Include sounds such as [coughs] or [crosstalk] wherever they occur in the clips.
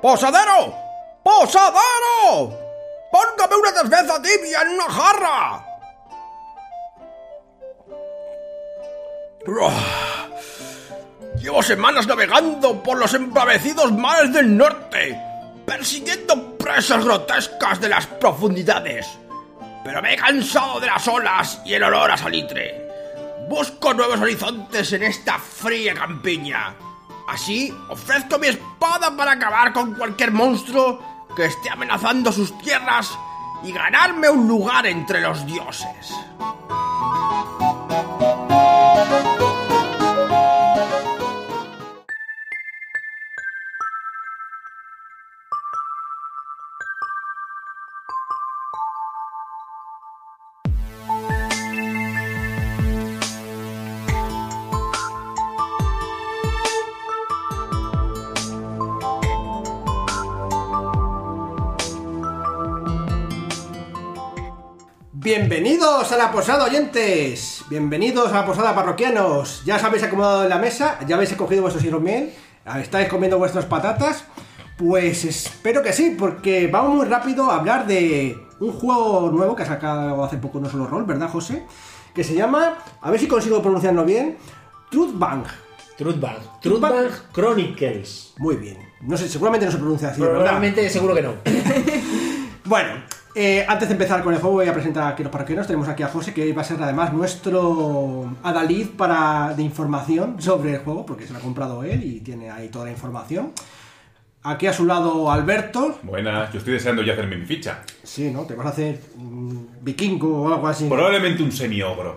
¡Posadero! ¡Posadero! ¡Póngame una cerveza tibia en una jarra! Llevo semanas navegando por los embravecidos mares del norte, persiguiendo presas grotescas de las profundidades. Pero me he cansado de las olas y el olor a salitre. Busco nuevos horizontes en esta fría campiña. Así ofrezco mi espada para acabar con cualquier monstruo que esté amenazando sus tierras y ganarme un lugar entre los dioses. Bienvenidos a la posada oyentes, bienvenidos a la posada parroquianos. Ya os habéis acomodado en la mesa, ya habéis cogido vuestros hidromiel, estáis comiendo vuestras patatas. Pues espero que sí, porque vamos muy rápido a hablar de un juego nuevo que ha sacado hace poco no solo rol, ¿verdad, José? Que se llama, a ver si consigo pronunciarlo bien, Truth Bank. Truthbank. Truthbank Chronicles. Muy bien. No sé, seguramente no se pronuncia así, ¿verdad? Probablemente, seguro que no. [laughs] Bueno, eh, antes de empezar con el juego voy a presentar aquí a los parroquianos. Tenemos aquí a José, que va a ser además nuestro adalid para, de información sobre el juego, porque se lo ha comprado él y tiene ahí toda la información. Aquí a su lado Alberto. Buenas, yo estoy deseando ya hacerme mi ficha. Sí, ¿no? Te vas a hacer un vikingo o algo así. ¿no? Probablemente un semi-ogro.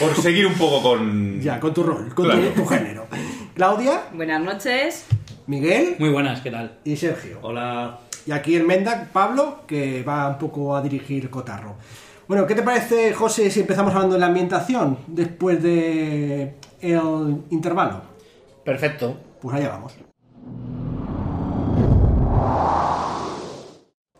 Por seguir un poco con... [laughs] Ya, con tu rol, con Claro. tu, tu género. Claudia, Buenas noches. Miguel Muy buenas, ¿qué tal? y Sergio. Hola. Y aquí el Mendak, Pablo, que va un poco a dirigir Cotarro. Bueno, ¿qué te parece, José, si empezamos hablando de la ambientación después de el intervalo? Perfecto. Pues allá vamos.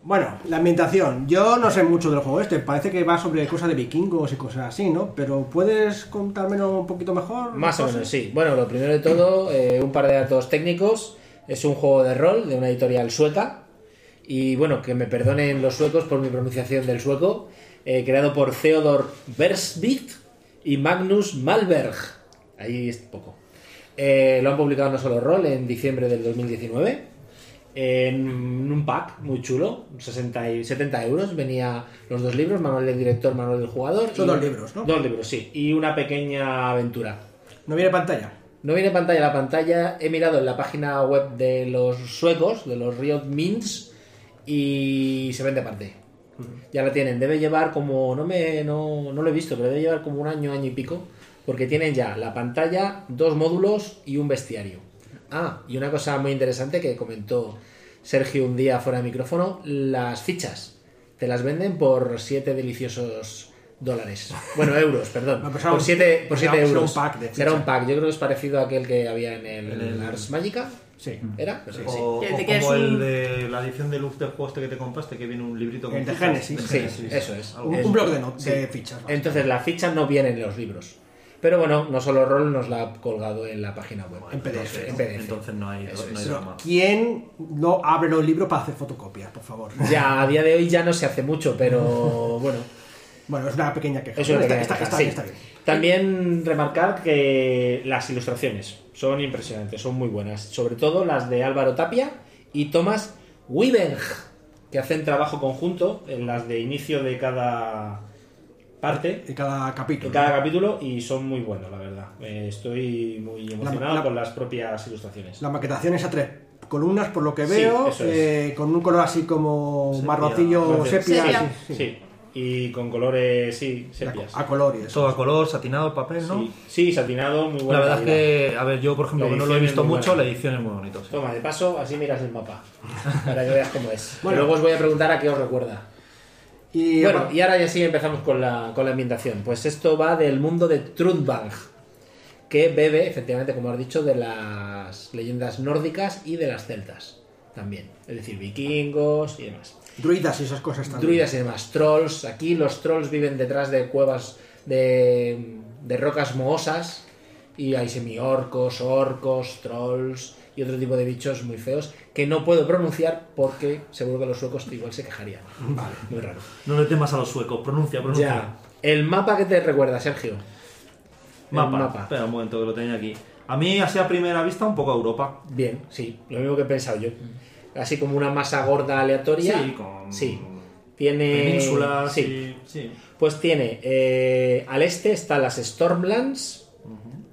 Bueno, la ambientación. Yo no sé mucho del juego este. Parece que va sobre cosas de vikingos y cosas así, ¿no? Pero ¿puedes contármelo un poquito mejor? Más o menos, sí. Bueno, lo primero de todo, eh, un par de datos técnicos. Es un juego de rol de una editorial sueca. Y bueno, que me perdonen los suecos por mi pronunciación del sueco. eh, creado por Theodor Versvik y Magnus Malberg. Ahí es poco. Eh, lo han publicado no solo rol en diciembre del 2019. En un pack muy chulo, 60 y 70 euros. Venía los dos libros, manual del director, manual del jugador. Son y- dos libros, ¿no? Dos libros, sí. Y una pequeña aventura. ¿No viene pantalla? No viene pantalla la pantalla. He mirado en la página web de los suecos, de los Riot Mints, y se vende aparte. Ya la tienen. Debe llevar como. No, me, no, no lo he visto, pero debe llevar como un año, año y pico. Porque tienen ya la pantalla, dos módulos y un bestiario. Ah, y una cosa muy interesante que comentó Sergio un día fuera de micrófono: las fichas. Te las venden por 7 deliciosos dólares. Bueno, [laughs] euros, perdón. No, por un- 7 por siete será un euros. pack de Será un pack. Yo creo que es parecido a aquel que había en el, Ars Magica. Sí. ¿Era? Sí. O, Que- o que es como el de la edición de luz del juego este que te compraste, que viene un librito con El de. Génesis. Sí, eso es. Un, Es- un bloque de, sí. de fichas. Entonces las fichas no vienen en los libros. Pero bueno, no solo Roll nos la ha colgado en la página web. En PDF. En PDF. Entonces no hay, Eso no hay es. drama. ¿Quién no abre los libros para hacer fotocopias, por favor? Ya a día de hoy ya no se hace mucho, pero bueno. [laughs] Bueno, es una pequeña queja. Es una está, pequeña está- queja, está sí. bien, está bien. También remarcar que las ilustraciones son impresionantes, son muy buenas. Sobre todo las de Álvaro Tapia y Tomás Wieberg, que hacen trabajo conjunto en las de inicio de cada parte, En cada capítulo. en cada capítulo, y son muy buenos, la verdad. Eh, estoy muy emocionado la- con las propias ilustraciones. La maquetación es a tres columnas, por lo que veo, eh, con un color así como Sepia. marroncillo Sepia. sepia. Sepia. sí, sí. Sí, y con colores, sí, sepias. A color y eso. Todo a color, satinado, papel, ¿no? Sí, sí, satinado, muy bueno. La verdad es que, a ver, yo por ejemplo, que no lo he visto mucho, buena. la edición es muy bonita. sí. Toma, de paso, así miras el mapa. [laughs] Para que veas cómo es. Bueno. Luego os voy a preguntar a qué os recuerda. Y Bueno, y ahora ya sí empezamos con la, con la ambientación. Pues esto va del mundo de Trudvang, que bebe, efectivamente, como has dicho, de las leyendas nórdicas y de las celtas también. Es decir, vikingos y demás. Druidas y esas cosas también. Druidas y demás. Trolls. Aquí los trolls viven detrás de cuevas de, de rocas mohosas Y hay semi-orcos, orcos, trolls y otro tipo de bichos muy feos que no puedo pronunciar porque seguro que los suecos igual se quejarían. Vale, muy raro. No le temas a los suecos, pronuncia, pronuncia. Ya. El mapa que te recuerda, Sergio. Mapa. mapa. Espera un momento que lo tenía aquí. A mí, así a primera vista, un poco a Europa. Bien, sí, lo mismo que he pensado yo. Así como una masa gorda aleatoria. Sí, con Sí. Tiene. penínsulas Sí. y- sí. Pues tiene. eh, al este están las Stormlands,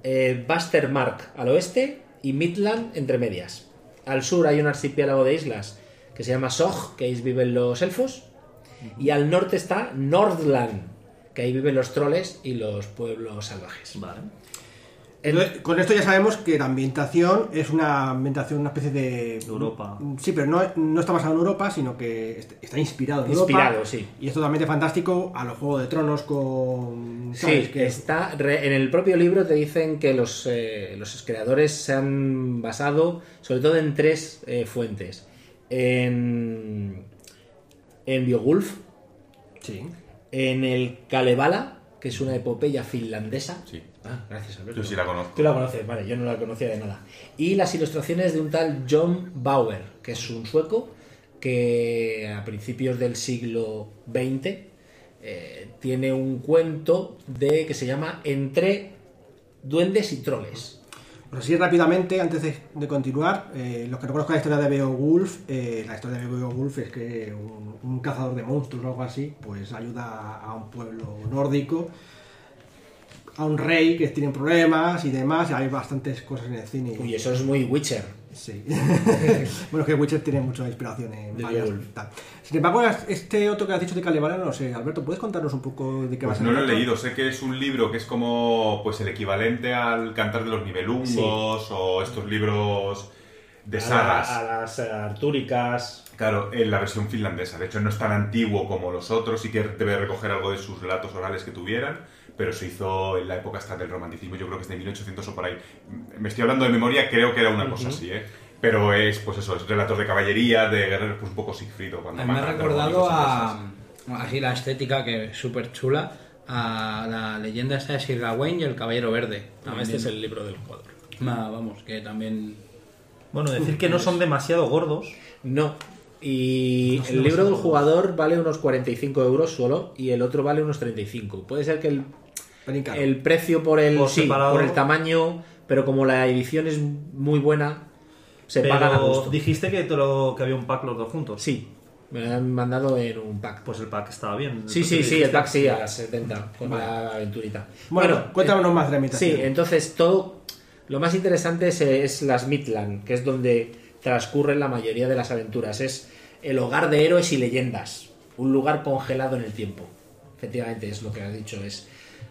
eh, Bastermark al oeste y Midland entre medias. Al sur hay un archipiélago de islas que se llama Sog, que ahí viven los elfos. Y al norte está Nordland, que ahí viven los troles y los pueblos salvajes. Vale. Con esto ya sabemos que la ambientación es una ambientación, una especie de... Europa. Sí, pero no, no está basado en Europa, sino que est- está inspirado en Inspirado, Europa. sí. Y es totalmente fantástico a los Juegos de Tronos con... ¿sabes? Sí, Que- está re- en el propio libro te dicen que los, eh, los creadores se han basado sobre todo en tres eh, fuentes. En, en Beowulf, Sí. en el Kalevala, que es una epopeya finlandesa. Sí. Ah, gracias, Alberto. Yo sí la conozco. Tú la conoces, vale, yo no la conocía de nada. Y las ilustraciones de un tal John Bauer, que es un sueco que a principios del siglo XX eh, tiene un cuento de que se llama Entre duendes y troles. Pues así rápidamente, antes de, de continuar, eh, los que no conozcan la historia de Beowulf, eh, la historia de Beowulf es que un, un cazador de monstruos o algo así, pues ayuda a un pueblo nórdico, a un rey que tiene problemas y demás, y hay bastantes cosas en el cine. Uy, eso es muy Witcher. Sí. [laughs] bueno, es que Witcher tiene mucha inspiración en De varias- tal. Sin embargo, este otro que has dicho de Kalevala, no sé. Alberto, ¿puedes contarnos un poco de qué va a Pues ser? no lo he leído, sé que es un libro que es como pues el equivalente al Cantar de los Nibelungos o estos libros de sagas. A, a las eh, artúricas. Claro, en la versión finlandesa. De hecho, no es tan antiguo como los otros, sí que debe recoger algo de sus relatos orales que tuvieran, pero se hizo en la época hasta del romanticismo, yo creo que es de 1800 o por ahí. Me estoy hablando de memoria, creo que era una cosa así, ¿eh? Pero es, pues eso, es relatos de caballería, de guerreros, pues un poco Sigfrido. Cuando me ha recordado a. Así la estética, que es súper chula. A la leyenda esta de Sir Gawain y el Caballero Verde. No, este es el libro del jugador. Ma- Vamos, que también. Bueno, decir que no son demasiado gordos. No. Y No el libro del jugador vale unos 45 euros solo y el otro vale unos 35. Puede ser que el. El precio por el, Por sí, por el tamaño, pero como la edición es muy buena, se pagan a Pero gusto. dijiste que, te lo- que había un pack los dos juntos. Sí, me lo han mandado en un pack. Pues el pack estaba bien. Sí, sí, sí, el pack sí, a 70 con la aventurita. Bueno, cuéntanos eh, más de la imitación. Sí, entonces todo. Lo más interesante es, es las Midland, que es donde transcurren la mayoría de las aventuras. Es el hogar de héroes y leyendas. Un lugar congelado en el tiempo. Efectivamente, es lo que has dicho. Es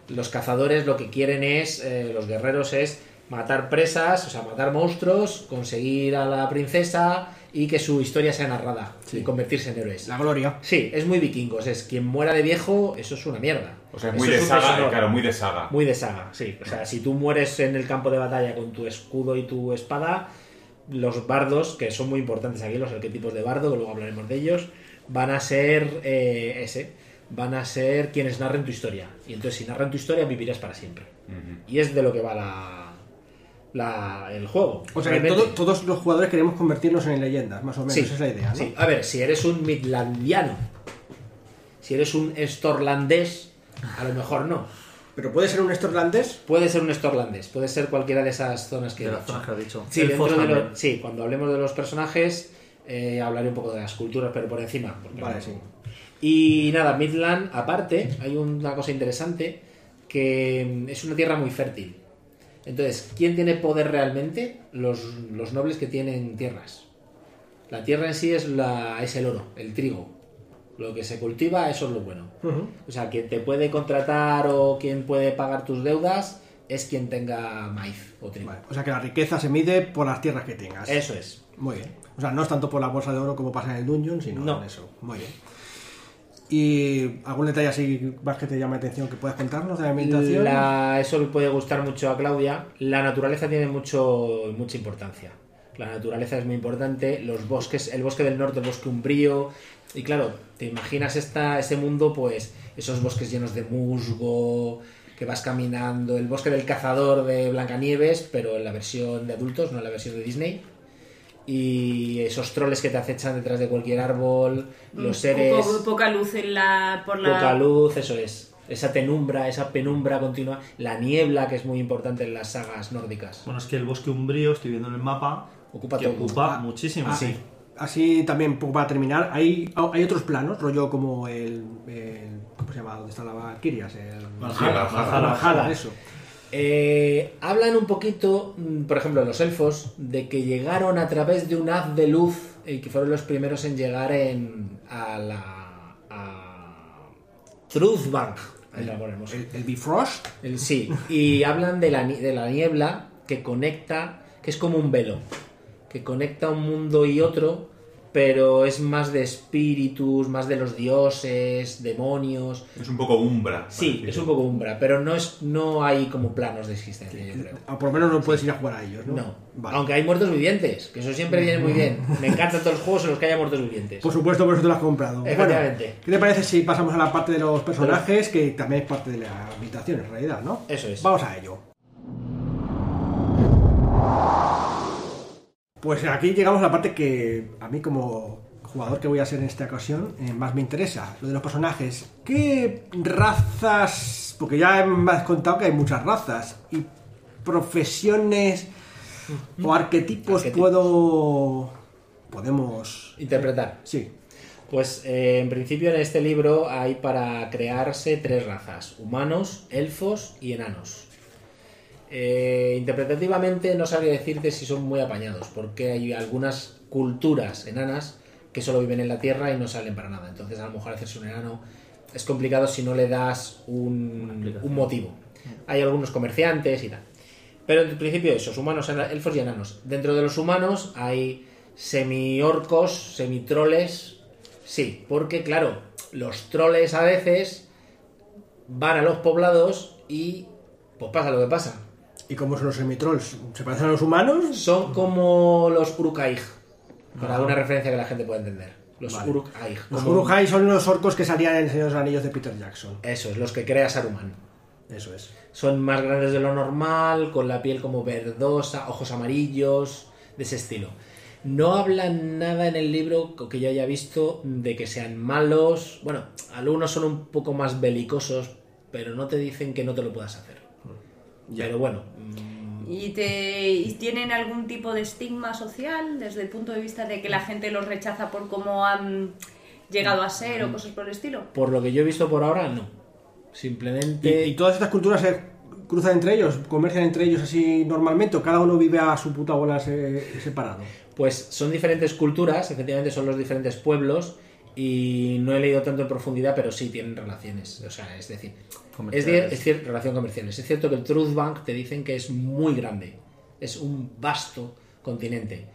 los cazadores lo que quieren es, eh, los guerreros es matar presas, o sea, matar monstruos, conseguir a la princesa y que su historia sea narrada y convertirse en héroes. La gloria. Sí, es muy vikingos. Es quien muera de viejo, eso es una mierda. O sea, Eso muy de es un saga, eh, claro, muy de saga. Muy de saga, sí. O sea, si tú mueres en el campo de batalla con tu escudo y tu espada, los bardos, que son muy importantes aquí, los arquetipos de bardo, que luego hablaremos de ellos, van a ser eh, ese. Van a ser quienes narren tu historia. Y entonces, si narran tu historia, vivirás para siempre. Y es de lo que va la, la- el juego. O sea, que todo- todos los jugadores queremos convertirnos en leyendas, más o menos. Sí, Esa es la idea, ¿no? sí. A ver, si eres un midlandiano, si eres un estorlandés, a lo mejor no. Pero puede ser un estorlandés. Puede ser un estorlandés, puede ser cualquiera de esas zonas que De he las dicho. zonas que has dicho. Sí, Elfos dentro de lo- también. sí, cuando hablemos de los personajes eh, hablaré un poco de las culturas, pero por encima. Vale, no- sí. Y nada, Midland, aparte, hay una cosa interesante, que es una tierra muy fértil. Entonces, ¿quién tiene poder realmente? Los, los nobles que tienen tierras. La tierra en sí es, la, es el oro, el trigo. Lo que se cultiva, eso es lo bueno. O sea, quien te puede contratar o quien puede pagar tus deudas es quien tenga maíz o trigo. Vale, O sea, que la riqueza se mide por las tierras que tengas. Eso es. Muy bien. O sea, no es tanto por la bolsa de oro como pasa en el Dungeon, sino No. en eso. Muy bien. ¿Y algún detalle así más que te llame la atención que puedas contarnos de la ambientación? La- eso le puede gustar mucho a Claudia. La naturaleza tiene mucho, mucha importancia. La naturaleza es muy importante. Los bosques, el bosque del norte, el bosque umbrío. Y claro, te imaginas esta, ese mundo, pues, esos bosques llenos de musgo, que vas caminando el bosque del cazador de Blancanieves, pero en la versión de adultos, no en la versión de Disney. Y esos troles que te acechan detrás de cualquier árbol, los seres, Poco- poca luz en la, por la... poca luz, eso es. Esa penumbra, esa penumbra continua, la niebla que es muy importante en las sagas nórdicas. Bueno, es que el bosque umbrío, estoy viendo en el mapa, Ocupa que todo. ocupa muchísimo. Ah, sí. Así también, poco para terminar, hay, hay otros planos, rollo como el, el- ¿Cómo se llama? ¿Dónde está la Valkyrias? El Valhalla, eso. Eh, hablan un poquito, mm, por ejemplo, los elfos, de que llegaron a través de un haz de luz y que fueron los primeros en llegar en, a la. a Truthbank. Ahí la ponemos. El, el Bifrost. El- sí, y [laughs] hablan de la, ni- de la niebla que conecta, que es como un velo, que conecta un mundo y otro, pero es más de espíritus, más de los dioses, demonios. Es un poco umbra. Sí, es un poco umbra, pero no es no hay como planos de existencia, yo creo. O por lo menos no puedes ir a jugar a ellos, ¿no? No, Vale. aunque hay muertos vivientes, que eso siempre viene muy bien. Me encantan todos los juegos en los que haya muertos vivientes. Por supuesto, por eso te lo has comprado. Efectivamente. Bueno, ¿Qué te parece si pasamos a la parte de los personajes, que también es parte de la habitación en realidad, ¿no? Eso es. Vamos a ello. Pues aquí llegamos a la parte que a mí como jugador que voy a ser en esta ocasión eh, más me interesa, lo de los personajes. ¿Qué razas? Porque ya me has contado que hay muchas razas y profesiones o arquetipos Arquetipos. puedo podemos Interpretar. sí Pues eh, en principio en este libro hay para crearse tres razas, humanos, elfos y enanos. Eh, interpretativamente no sabría decirte si son muy apañados, porque hay algunas culturas enanas que solo viven en la Tierra y no salen para nada. Entonces a lo mejor hacerse un enano es complicado si no le das un, un motivo. Hay algunos comerciantes y tal. Pero en principio esos humanos, elfos y enanos. Dentro de los humanos hay semi-orcos, semi-troles. Sí, porque claro, los troles a veces van a los poblados y pues pasa lo que pasa. Y como son los semitrolls se parecen a los humanos Son como los Uruk-hai, para alguna referencia que la gente pueda entender. Los Vale. Uruk-hai. los son los orcos que salían en Señor de los Anillos de Peter Jackson Eso es, los que crea Saruman. eso es Son más grandes de lo normal, con la piel como verdosa, ojos amarillos, de ese estilo. No hablan nada en el libro que yo haya visto de que sean malos. Bueno, algunos son un poco más belicosos, pero no te dicen que no te lo puedas hacer. Pero bueno, ¿Y, te, ¿Y tienen algún tipo de estigma social desde el punto de vista de que la gente los rechaza por cómo han llegado a ser o cosas por el estilo? por lo que yo he visto por ahora, no. Simplemente... ¿Y, y todas estas culturas se cruzan entre ellos comercian entre ellos así normalmente o cada uno vive a su puta bola se- separado Pues son diferentes culturas, efectivamente son los diferentes pueblos y no he leído tanto en profundidad, pero sí tienen relaciones. O sea, es decir, es, es cierto, relación comerciales. Es cierto que el Truth Bank te dicen que es muy grande, es un vasto continente.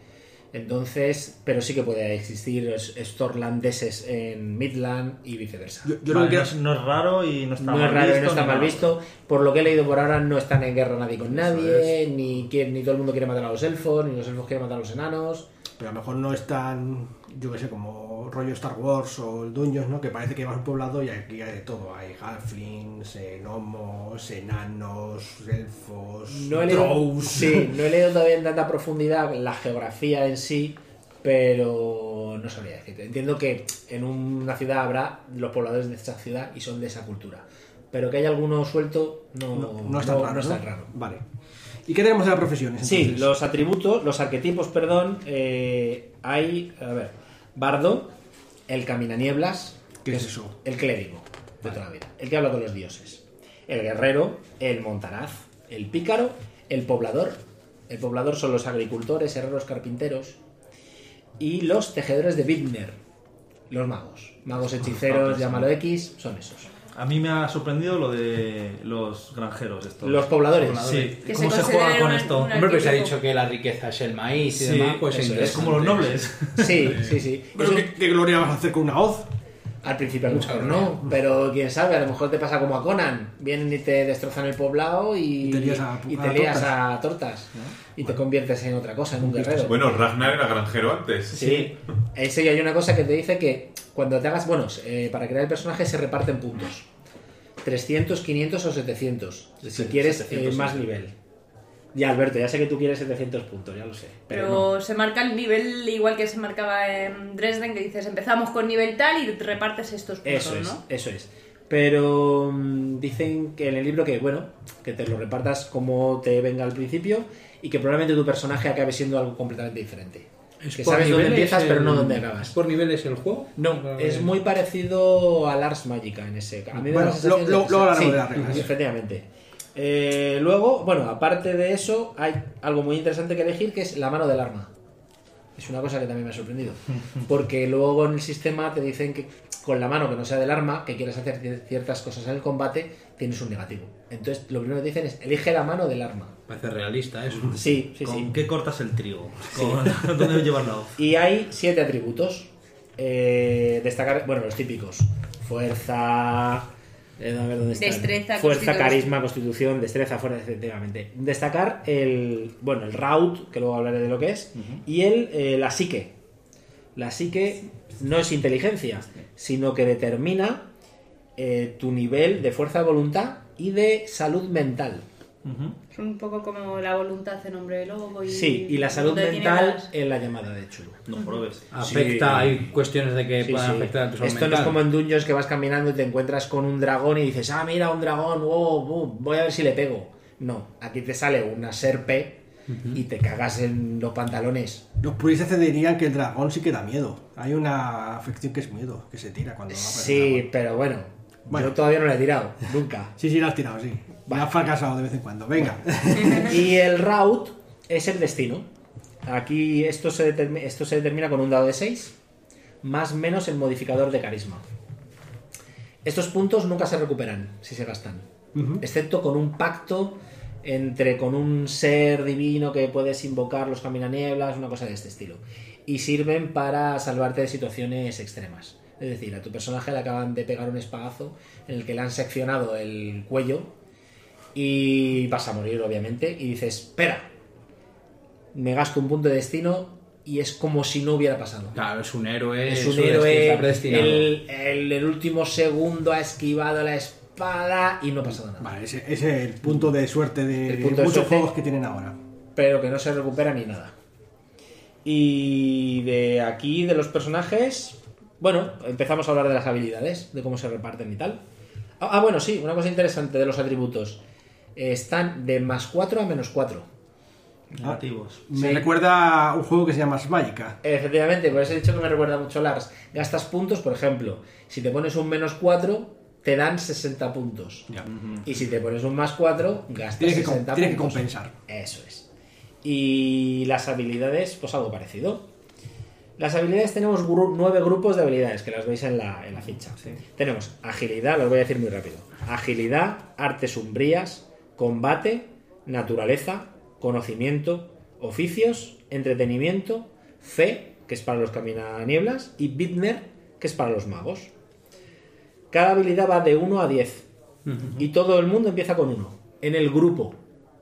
Entonces, pero sí que puede existir es- estorlandeses en Midland y viceversa. yo, yo Vale, lo que no, es, no es raro y no está no mal es raro y visto. no está mal visto. Por lo que he leído por ahora, no están en guerra nadie con nadie, ni, quiere- ni todo el mundo quiere matar a los elfos, ni los elfos quieren matar a los enanos. pero a lo mejor no es tan yo que sé como rollo Star Wars o el Dungeons no que parece que vas a un poblado y aquí hay de todo hay halflings gnomos enanos elfos No he, leído, drows. sí, no he leído todavía en tanta profundidad la geografía en sí, pero no sabría decirte. Entiendo que en una ciudad habrá los pobladores de esa ciudad y son de esa cultura. Pero que haya alguno suelto no, no, no es tan raro no ¿no? raro. vale y qué tenemos de las profesiones Sí, los atributos, los arquetipos, perdón, eh, hay, a ver, Bardo, el Caminanieblas, ¿Qué es eso? el clérigo de toda la vida, el que habla con los dioses, el guerrero, el montaraz, el pícaro, el poblador, el poblador son los agricultores, herreros, carpinteros y los tejedores de Widner, los magos, magos hechiceros, llámalo X, son esos. A mí me ha sorprendido lo de los granjeros estos. Los pobladores. Sí, Que ¿cómo se se, juega con esto? Hombre, pues se ha dicho que la riqueza es el maíz y Sí, demás, pues es, Es como los nobles. Sí, sí, sí. pero ¿qué, qué gloria vas a hacer con una hoz Al principio a lo mejor no, pero quién sabe, a lo mejor te pasa como a Conan. Vienen y te destrozan el poblado y, Y te lías a- y a te lías tortas. a tortas. Y te conviertes en otra cosa, en un guerrero. Bueno, Ragnar era granjero antes. Sí, eso y hay una cosa que te dice que cuando te hagas, bueno, eh, para crear el personaje se reparten puntos. 300, 500 o 700. Si Sí, quieres 700, eh, más sí. nivel. Ya, Alberto, ya sé que tú quieres 700 puntos, ya lo sé. Pero, Pero no. se marca el nivel igual que se marcaba en Dresden, que dices empezamos con nivel tal y repartes estos puntos, Eso es, ¿no? eso es. Pero mm, dicen que en el libro que, bueno, que te lo repartas como te venga al principio y que probablemente tu personaje acabe siendo algo completamente diferente. Es que sabes dónde empiezas, pero no dónde acabas. ¿Es por niveles el juego? No, es muy parecido a Lars Magica en ese caso. A mí me Bueno, lo- Sí, de las reglas. Efectivamente. Eh, luego, bueno, aparte de eso, hay algo muy interesante que elegir que es la mano del arma. Es una cosa que también me ha sorprendido. [laughs] Porque luego en el sistema te dicen que con la mano que no sea del arma, que quieres hacer cier- ciertas cosas en el combate, tienes un negativo. Entonces, lo primero que te dicen es elige la mano del arma. Parece realista eso. [laughs] Sí, sí, ¿Con sí. qué cortas el trigo? [laughs] ¿Con... ¿Dónde llevas la hoz? Y hay siete atributos. Eh, destacar, bueno, los típicos. Fuerza. Eh, a ver dónde. Destreza, Fuerza, carisma, constitución, destreza, fuerza, efectivamente. Destacar el. Bueno, el route, que luego hablaré de lo que es. Y el, eh, la psique. La psique no es inteligencia, sino que determina eh, tu nivel de fuerza de voluntad y de salud mental. Es un poco como la voluntad en hombre de lobo y... Sí, y la salud mental las- en la llamada de Chulu. No probes. Afecta, Sí. hay cuestiones de que Sí, puedan sí. afectar a tu salud Esto no es como en Dungeons que vas caminando y te encuentras con un dragón y dices, ah, mira, un dragón, wow, wow, voy a ver si le pego. No, aquí te sale una serpe y te cagas en los pantalones. Los puristas te dirían que el dragón sí que da miedo. Hay una afección que es miedo, que se tira cuando va el Sí, pero bueno, Bueno. yo todavía no lo he tirado, nunca. Sí, sí, lo has tirado, sí. Has fracasado de vez en cuando. Venga. y el route es el destino. Aquí esto se, esto se determina con un dado de 6, más menos el modificador de carisma. Estos puntos nunca se recuperan si se gastan, excepto con un pacto entre con un ser divino que puedes invocar los caminanieblas, una cosa de este estilo. Y sirven para salvarte de situaciones extremas. Es decir, a tu personaje le acaban de pegar un espadazo en el que le han seccionado el cuello y vas a morir, obviamente, y dices, espera, me gasto un punto de destino y es como si no hubiera pasado. Claro, es un héroe. Es un héroe, está predestinado. el, el, el último segundo ha esquivado la espada y no ha pasado nada. Vale, ese, ese es el punto de suerte de muchos suerte. juegos que tienen ahora. Pero que no se recupera ni nada. Y de aquí, de los personajes, bueno, empezamos a hablar de las habilidades, de cómo se reparten y tal. Ah, ah, bueno, sí, una cosa interesante de los atributos. Están de más 4 a menos 4. Negativos. Me Sí. recuerda a un juego que se llama Magica. Efectivamente, por eso he dicho que me recuerda mucho a Lars. Gastas puntos, por ejemplo, si te pones un menos 4, te dan 60 puntos. Y si te pones un más 4, gastas Tienes que, com- 60 tienes que puntos. compensar. Eso es. Y las habilidades, pues algo parecido. Las habilidades tenemos gru- nueve grupos de habilidades que las veis en la, en la ficha. Tenemos agilidad, lo voy a decir muy rápido. Agilidad, artes umbrías, combate, naturaleza, conocimiento, oficios, entretenimiento, fe, que es para los caminanieblas, y Bitner, que es para los magos. Cada habilidad va de 1 a 10. Y todo el mundo empieza con 1. En el grupo,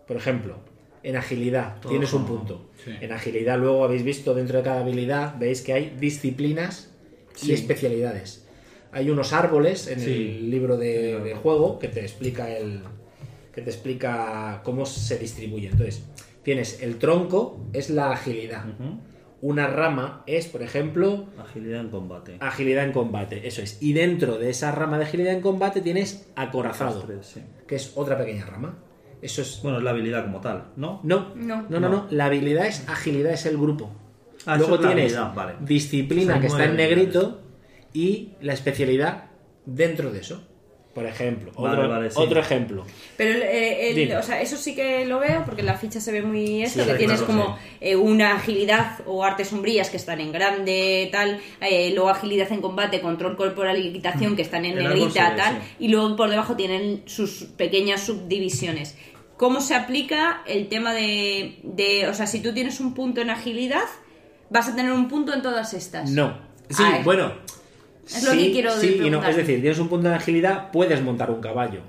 por ejemplo, en agilidad tienes un punto. Sí. En agilidad luego habéis visto dentro de cada habilidad, veis que hay disciplinas y especialidades. Hay unos árboles en Sí. el libro de, de juego que te explica el que te explica cómo se distribuye. Entonces, tienes el tronco, es la agilidad. Una rama es, por ejemplo, Agilidad en combate. agilidad en combate, eso es. Y dentro de esa rama de agilidad en combate tienes acorazado, sí. que es otra pequeña rama. Eso es. Bueno, es la habilidad como tal, ¿no? No, No. no, no, no. La habilidad es agilidad, es el grupo. Ah, Luego eso es la tienes vale. disciplina que está en negrito y la especialidad dentro de eso. Por ejemplo, Vale, otro, vale, sí. otro ejemplo. Pero el- el- Dime. o sea, eso sí que lo veo porque en la ficha se ve muy esto, Sí, que tienes claro, como eh, una agilidad o artes sombrías que están en grande, tal, eh, luego agilidad en combate, control corporal y equitación que están en El negrita, ve, tal, sí. y luego por debajo tienen sus pequeñas subdivisiones. ¿Cómo se aplica el tema de, de, o sea, si tú tienes un punto en agilidad, vas a tener un punto en todas estas? No. Sí, Ah, bueno. es lo que quiero sí y no. Es decir, tienes un punto de agilidad, puedes montar un caballo.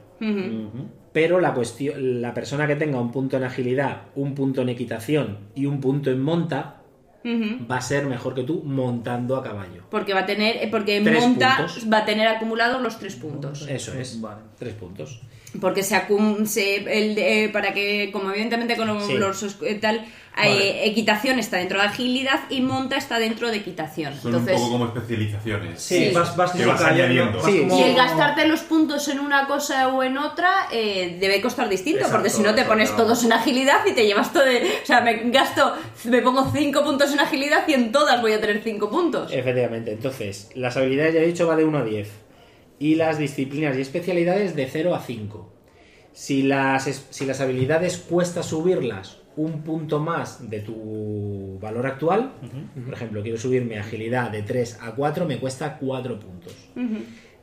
Pero la cuestión, la persona que tenga un punto en agilidad, un punto en equitación y un punto en monta, va a ser mejor que tú montando a caballo. Porque va a tener, eh, porque Tres monta, puntos. va a tener acumulados los tres puntos. Eso es. Vale. Tres puntos. Porque se, acum- se el eh, para que, como evidentemente con los, Sí. los, eh, tal, eh, equitación está dentro de agilidad y monta está dentro de equitación. Son Entonces, un poco como especializaciones. Sí. Vas, vas Que vas añadiendo. vas Sí. como- y el gastarte los puntos en una cosa o en otra eh, debe costar distinto, Exacto, porque si no te exacto. pones todos en agilidad y te llevas todo. de- o sea, me gasto, me pongo 5 puntos en agilidad y en todas voy a tener 5 puntos. Efectivamente. Entonces, las habilidades, ya he dicho, va de 1 a 10. Y las disciplinas y especialidades de 0 a 5. Si las, si las habilidades cuesta subirlas un punto más de tu valor actual, por ejemplo, quiero subir mi agilidad de 3 a 4, me cuesta 4 puntos.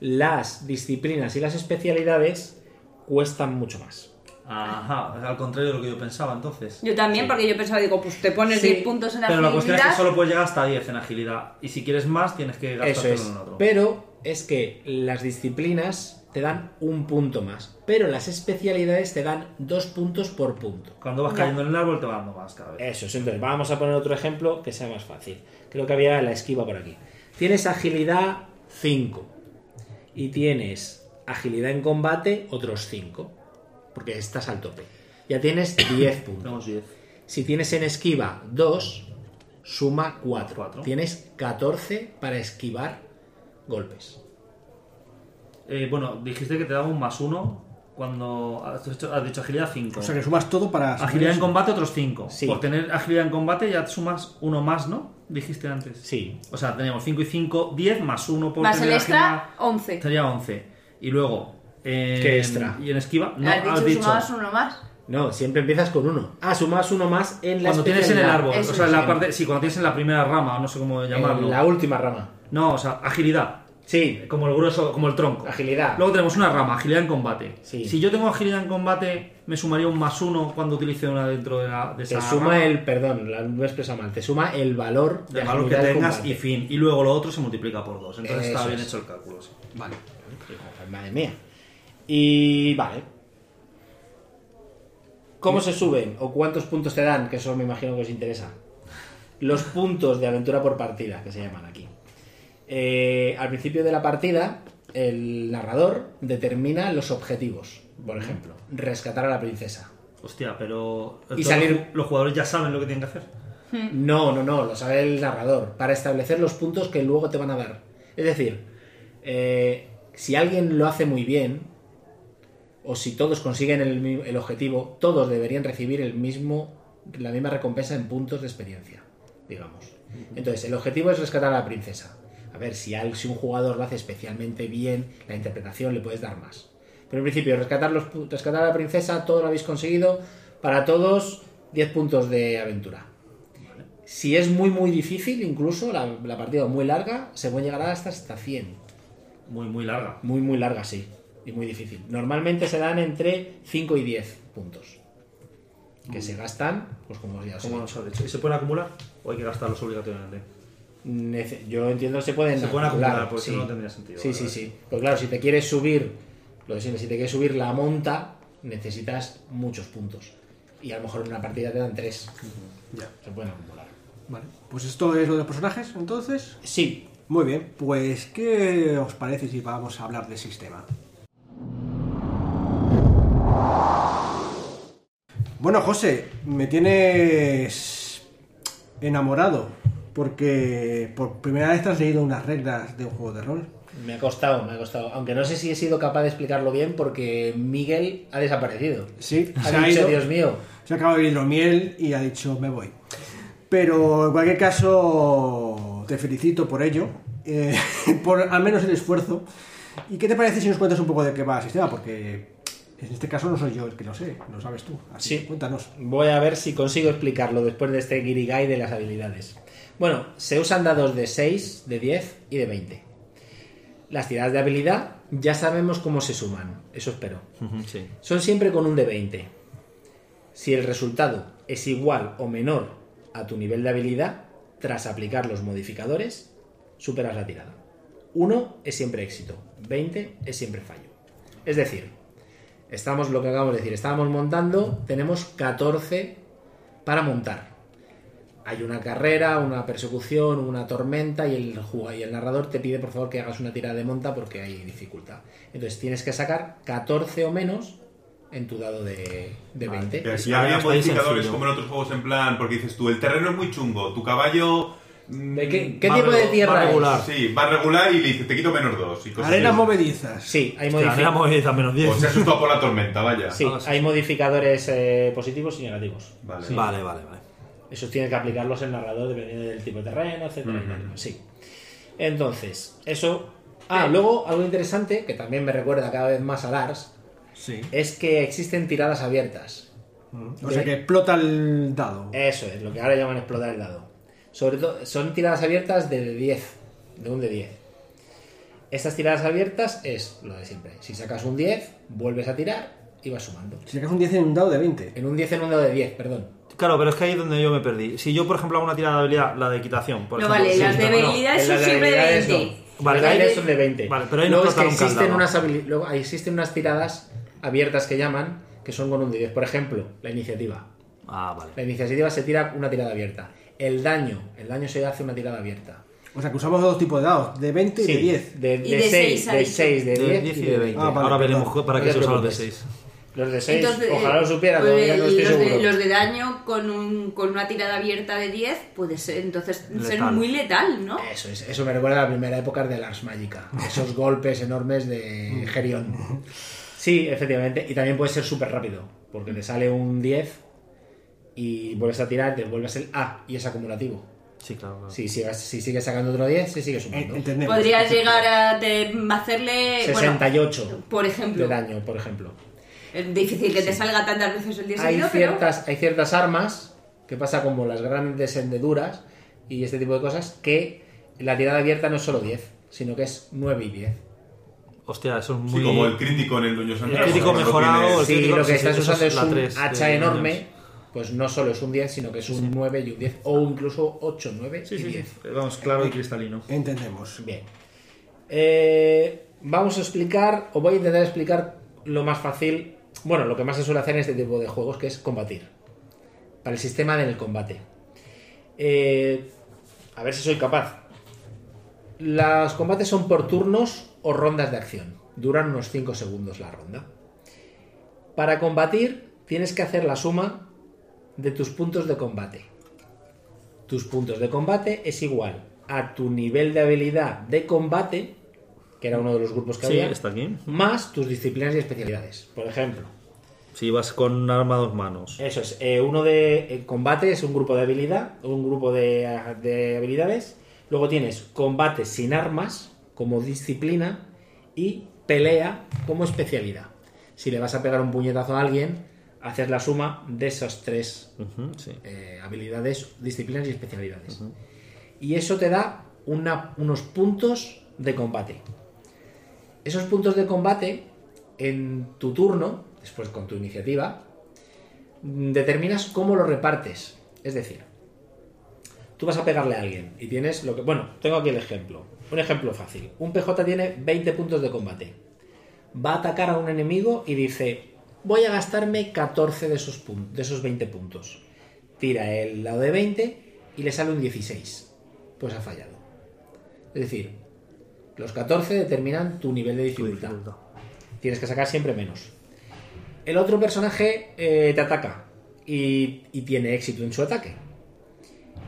Las disciplinas y las especialidades cuestan mucho más. Ajá, al contrario de lo que yo pensaba entonces. Yo también, porque yo pensaba, digo, pues te pones Sí, 10 puntos en Pero la agilidad. cuestión es que solo puedes llegar hasta 10 en agilidad. Y si quieres más, tienes que gastártelo es. en otro. Pero es que las disciplinas te dan un punto más. Pero las especialidades te dan dos puntos por punto. Cuando vas cayendo en el árbol te va dando más cada vez. Eso es. Entonces, vamos a poner otro ejemplo que sea más fácil. Creo que había la esquiva por aquí. Tienes agilidad 5. Y tienes agilidad en combate otros 5. Porque estás al tope. Ya tienes [coughs] 10 puntos. Tenemos 10. Si tienes en esquiva 2, suma 4. Cuatro. Tienes 14 para esquivar golpes. Eh, bueno, dijiste que te daba un más uno cuando has dicho, has dicho agilidad 5. O sea que sumas todo para. agilidad en combate otros 5. Sí. Por tener agilidad en combate ya te sumas uno más, ¿no? Dijiste antes. Sí. O sea, teníamos 5 y 5, 10 más 1 por Más el tener extra, agilidad, 11. Sería 11. Y luego... en- ¿Qué extra? Y en esquiva... No, has dicho, sumabas uno más. No, siempre empiezas con uno. Ah, sumas uno más en la Cuando tienes en el especialidad. árbol, Eso o sea, en la parte, sí, cuando tienes en la primera rama, no sé cómo llamarlo. En la última rama. No, o sea, agilidad, Sí, como el grueso, como el tronco. agilidad. Luego tenemos una rama, agilidad en combate. Sí. Si yo tengo agilidad en combate, me sumaría un más uno cuando utilice una dentro de, la, de Te suma rama, el, perdón, lo he expresado mal, te suma el valor de el valor que tengas y fin. Y luego lo otro se multiplica por dos. Entonces Eso está bien es. hecho el cálculo. sí. Vale. Madre mía. Y vale. ¿Cómo se suben? ¿O cuántos puntos te dan? Que eso me imagino que os interesa. Los puntos de aventura por partida, que se llaman aquí. Eh, al principio de la partida, el narrador determina los objetivos. Por ejemplo, rescatar a la princesa. Hostia, pero. Y salir- los ju- Los jugadores ya saben lo que tienen que hacer. No, no, no, lo sabe el narrador, para establecer los puntos que luego te van a dar. Es decir, eh, si alguien lo hace muy bien, o si todos consiguen el, el objetivo, todos deberían recibir el mismo, la misma recompensa en puntos de experiencia, digamos. Entonces, el objetivo es rescatar a la princesa. A ver, si, un jugador lo hace especialmente bien, la interpretación le puedes dar más. Pero en principio, rescatar, los, pu- rescatar a la princesa, todo lo habéis conseguido. Para todos, 10 puntos de aventura. Si es muy muy difícil, incluso la, la partida muy larga, se puede llegar hasta, hasta 100. Muy, muy larga. Muy muy larga, sí. Y muy difícil. Normalmente se dan entre 5 y 10 puntos. Que se gastan, pues como ya os he ¿Cómo dicho. nos has dicho? ¿Y se pueden acumular? ¿O hay que gastarlos obligatoriamente? Yo entiendo que se pueden Se pueden acumular, porque sí. si no, tendría sentido. Sí, sí, sí. Pues claro, si te quieres subir, lo de siempre, si te quieres subir la monta, necesitas muchos puntos. Y a lo mejor en una partida te dan 3. Ya. Se pueden acumular. Vale. Pues esto es lo de los personajes, entonces. Sí, Muy bien. Pues, ¿qué os parece si vamos a hablar de sistema? Bueno, José, me tienes enamorado. Porque por primera vez te has leído unas reglas de un juego de rol. Me ha costado, me ha costado. Aunque no sé si he sido capaz de explicarlo bien porque Miguel ha desaparecido. Sí, Ha se ha dicho, ido. Dios mío. Se acaba de hidromiel y ha dicho me voy. Pero en cualquier caso te felicito por ello, eh, [laughs] por al menos el esfuerzo. ¿Y qué te parece si nos cuentas un poco de qué va el sistema? Porque en este caso no soy yo el que lo sé, lo sabes tú. Así Sí. que cuéntanos. Voy a ver si consigo explicarlo después de este guirigay de las habilidades. Bueno, se usan dados de 6, de 10 y de 20. Las tiradas de habilidad ya sabemos cómo se suman, eso espero. Sí. Son siempre con un de 20. Si el resultado es igual o menor a tu nivel de habilidad, tras aplicar los modificadores, superas la tirada. 1 es siempre éxito, 20 es siempre fallo. Es decir, estamos lo que acabamos de decir, estábamos montando, tenemos 14 para montar. Hay una carrera, una persecución, una tormenta y el, juga- y el narrador te pide por favor que hagas una tirada de monta porque hay dificultad. Entonces tienes que sacar 14 o menos en tu dado de, de 20. Pero si Ya, había está ahí modificadores como en otros juegos en plan, porque dices tú, el terreno es muy chungo, tu caballo... mm, ¿De qué- qué tipo de tierra va es? regular. Sí, va regular y le dice, te quito menos dos. Y cosas Arenas así. movedizas. Sí, hay, Hostia, modifi- era movida menos 10. O se asustó por la tormenta, vaya. sí, Ah, sí, hay sí. modificadores eh, positivos y negativos. Vale. Vale, vale, vale. Esos tienes que aplicarlos el narrador dependiendo del tipo de terreno, etcétera. etcétera. Sí. Entonces, eso. Ah, luego algo interesante que también me recuerda cada vez más a Lars Sí. es que existen tiradas abiertas. O sea que explota el dado. Eso es, lo que ahora llaman explotar el dado. Sobre todo, son tiradas abiertas de 10, de un de 10. Estas tiradas abiertas es lo de siempre. Si sacas un 10, vuelves a tirar y vas sumando. Si sacas un 10 en un dado de 20. En un 10 en un dado de 10, perdón. Claro, pero es que ahí es donde yo me perdí. Si yo, por ejemplo, hago una tirada de habilidad, la de equitación, por No ejemplo. vale, sí, las de no. son siempre de habilidades 20. no. Vale, Las ahí- habilidades son de 20. Vale, pero ahí no luego, es que existen dado. unas luego existen unas tiradas abiertas que llaman, que son con un de 10. Por ejemplo, la iniciativa. Ah, vale. La iniciativa se tira una tirada abierta. El daño, el daño se hace una tirada abierta. O sea que usamos dos tipos de dados, de 20 y de 10. De, Y de 6, seis, ha de dicho. 6, de De 10 10 y de 20. Ah, vale, Ahora veremos para No qué se usan los de preocupes. 6. Los de 6, Entonces, ojalá lo supiera, pues, todavía no estoy los, seguro. de, los de daño con, un, con una tirada abierta de 10 puede ser entonces ser muy letal, ¿no? Eso, es, eso me recuerda a la primera época de Lars Magica. Esos [laughs] golpes enormes de Gerion. Sí, efectivamente. Y también puede ser súper rápido. Porque te sale un 10 y vuelves a tirar, te vuelves el A y es acumulativo. Sí, claro. claro. Si, sigas- si sigues sacando otro 10, se sigue Eh, sumando. Entendemos. Podrías llegar a de- hacerle. bueno, 68 por ejemplo. de daño, por ejemplo. Es difícil que te salga tantas veces el 10 Hay seguido, pero. ciertas, hay ciertas armas que pasa como las grandes hendeduras y este tipo de cosas que la tirada abierta no es solo 10, sino que es 9 y 10. Hostia, eso es Sí, muy. como el crítico en el Dungeons and El crítico mejorado, el Si crítico, lo que sí, estás sí, usando es un tres hacha de enorme, pues no solo es un 10, sino que es un 9 y un 10, o incluso 8, 9 Sí, y sí, 10. sí. Vamos, claro y cristalino. Entendemos. Bien. Eh, vamos a explicar, o voy a intentar explicar lo más fácil, bueno, lo que más se suele hacer en este tipo de juegos, que es combatir. Para el sistema del combate. Eh, a ver si soy capaz. Los combates son por turnos o rondas de acción. Duran unos 5 segundos la ronda. Para combatir tienes que hacer la suma de tus puntos de combate. Tus puntos de combate es igual a tu nivel de habilidad de combate, que era uno de los grupos que Sí, había, está aquí. más tus disciplinas y especialidades. Por ejemplo, Si vas con arma a dos manos. eso es, eh, uno de eh, combate es un grupo de habilidad, un grupo de, de habilidades. Luego tienes combate sin armas como disciplina y pelea como especialidad. Si le vas a pegar un puñetazo a alguien, haces la suma de esas tres sí. eh, habilidades, disciplinas y especialidades. Y eso te da una- unos puntos de combate. Esos puntos de combate, en tu turno, después con tu iniciativa, determinas cómo lo repartes. Es decir, tú vas a pegarle a alguien y tienes lo que... Bueno, tengo aquí el ejemplo. Un ejemplo fácil. Un PJ tiene 20 puntos de combate. Va a atacar a un enemigo y dice, voy a gastarme 14 de esos, de esos 20 puntos. Tira el lado de 20 y le sale un 16. Pues ha fallado. Es decir, los 14 determinan tu nivel de dificultad. dificultad. Tienes que sacar siempre menos. El otro personaje eh, te ataca y, y tiene éxito en su ataque.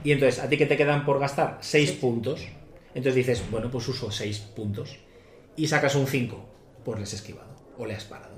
Y entonces, a ti que te quedan por gastar 6 puntos. Entonces dices, bueno, pues uso 6 puntos. Y sacas un 5. Pues le has esquivado. O le has parado.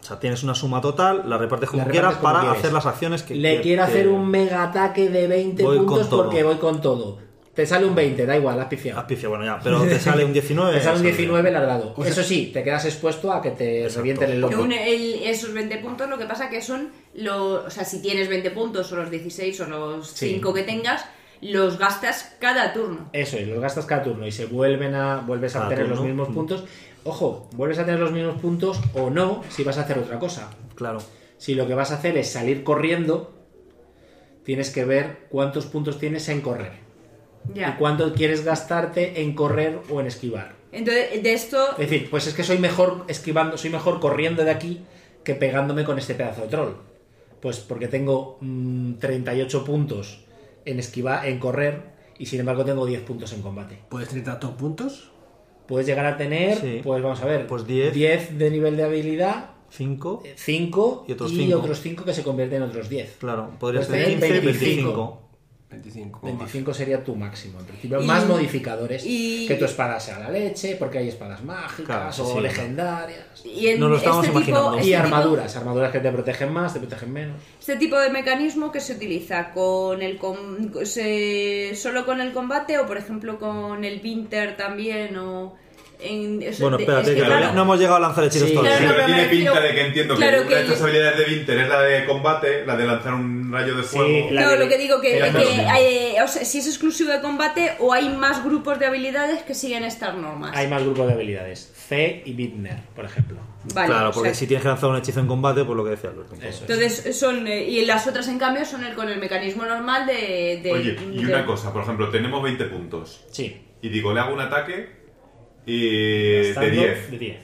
O sea, tienes una suma total, la repartes como La quieras como para quieres. hacer las acciones que Le quiero que- hacer un mega ataque de 20 Voy con puntos porque voy con todo. Te sale un 20, da igual, has pifiado. Aspicia, bueno, ya, pero te sale un [laughs] 19. Te sale un sale 19 largado. O sea- Eso sí, te quedas expuesto a que te Exacto. revienten el loco. un- el- esos 20 puntos lo que pasa que son los... O sea, si tienes 20 puntos o los 16 o los Sí. 5 que tengas, los gastas cada turno. Eso es, los gastas cada turno y se vuelven a vuelves a Cada tener los mismos Mm. puntos. Ojo, vuelves a tener los mismos puntos o no si vas a hacer otra cosa. Claro. Si lo que vas a hacer es salir corriendo, tienes que ver cuántos puntos tienes en correr y cuánto quieres gastarte en correr o en esquivar. Entonces, de esto... Es decir, pues es que soy mejor esquivando, soy mejor corriendo de aquí que pegándome con este pedazo de troll. Pues porque tengo mm, 38 puntos en esquivar, en correr, y sin embargo tengo 10 puntos en combate. ¿Puedes tener tantos puntos? Puedes llegar a tener, Sí. pues vamos a ver, Pues 10. 10 de nivel de habilidad, 5. 5 Y otros cinco. otros 5 que se convierten en otros 10. Claro, podría Puedes ser tener 15, 25. 25. 25. 25 sería tu máximo, en principio. Y- más modificadores. y- Que tu espada sea la leche, porque hay espadas mágicas Claro, sí, o sí. legendarias. Y en Nos lo estamos este tipo, imaginando. este Y tipo- armaduras, armaduras que te protegen más, te protegen menos. Este tipo de mecanismo que se utiliza con el com- se- solo con el combate o por ejemplo con el Winter también o en Bueno, espérate, es que que, todavía claro, no hemos llegado a lanzar hechizos Sí, todavía. claro, Pero pero tiene pinta de que entiendo claro que una de estas habilidades de Winter es la de combate, la de lanzar un rayo de fuego. no, de- lo que digo que, hay- o sea, si es exclusivo de combate o hay más grupos de habilidades que siguen estas normas. Hay más grupos de habilidades. C y Bitner, por ejemplo. Vale, claro, o porque sea, si tienes que lanzar un hechizo en combate, pues lo que decía Alberto. Entonces son eh, y las otras en cambio son el con el mecanismo normal de, de- Oye, y de- una cosa, por ejemplo, tenemos 20 puntos. Sí. Y digo, le hago un ataque y de Gastando 10. De 10.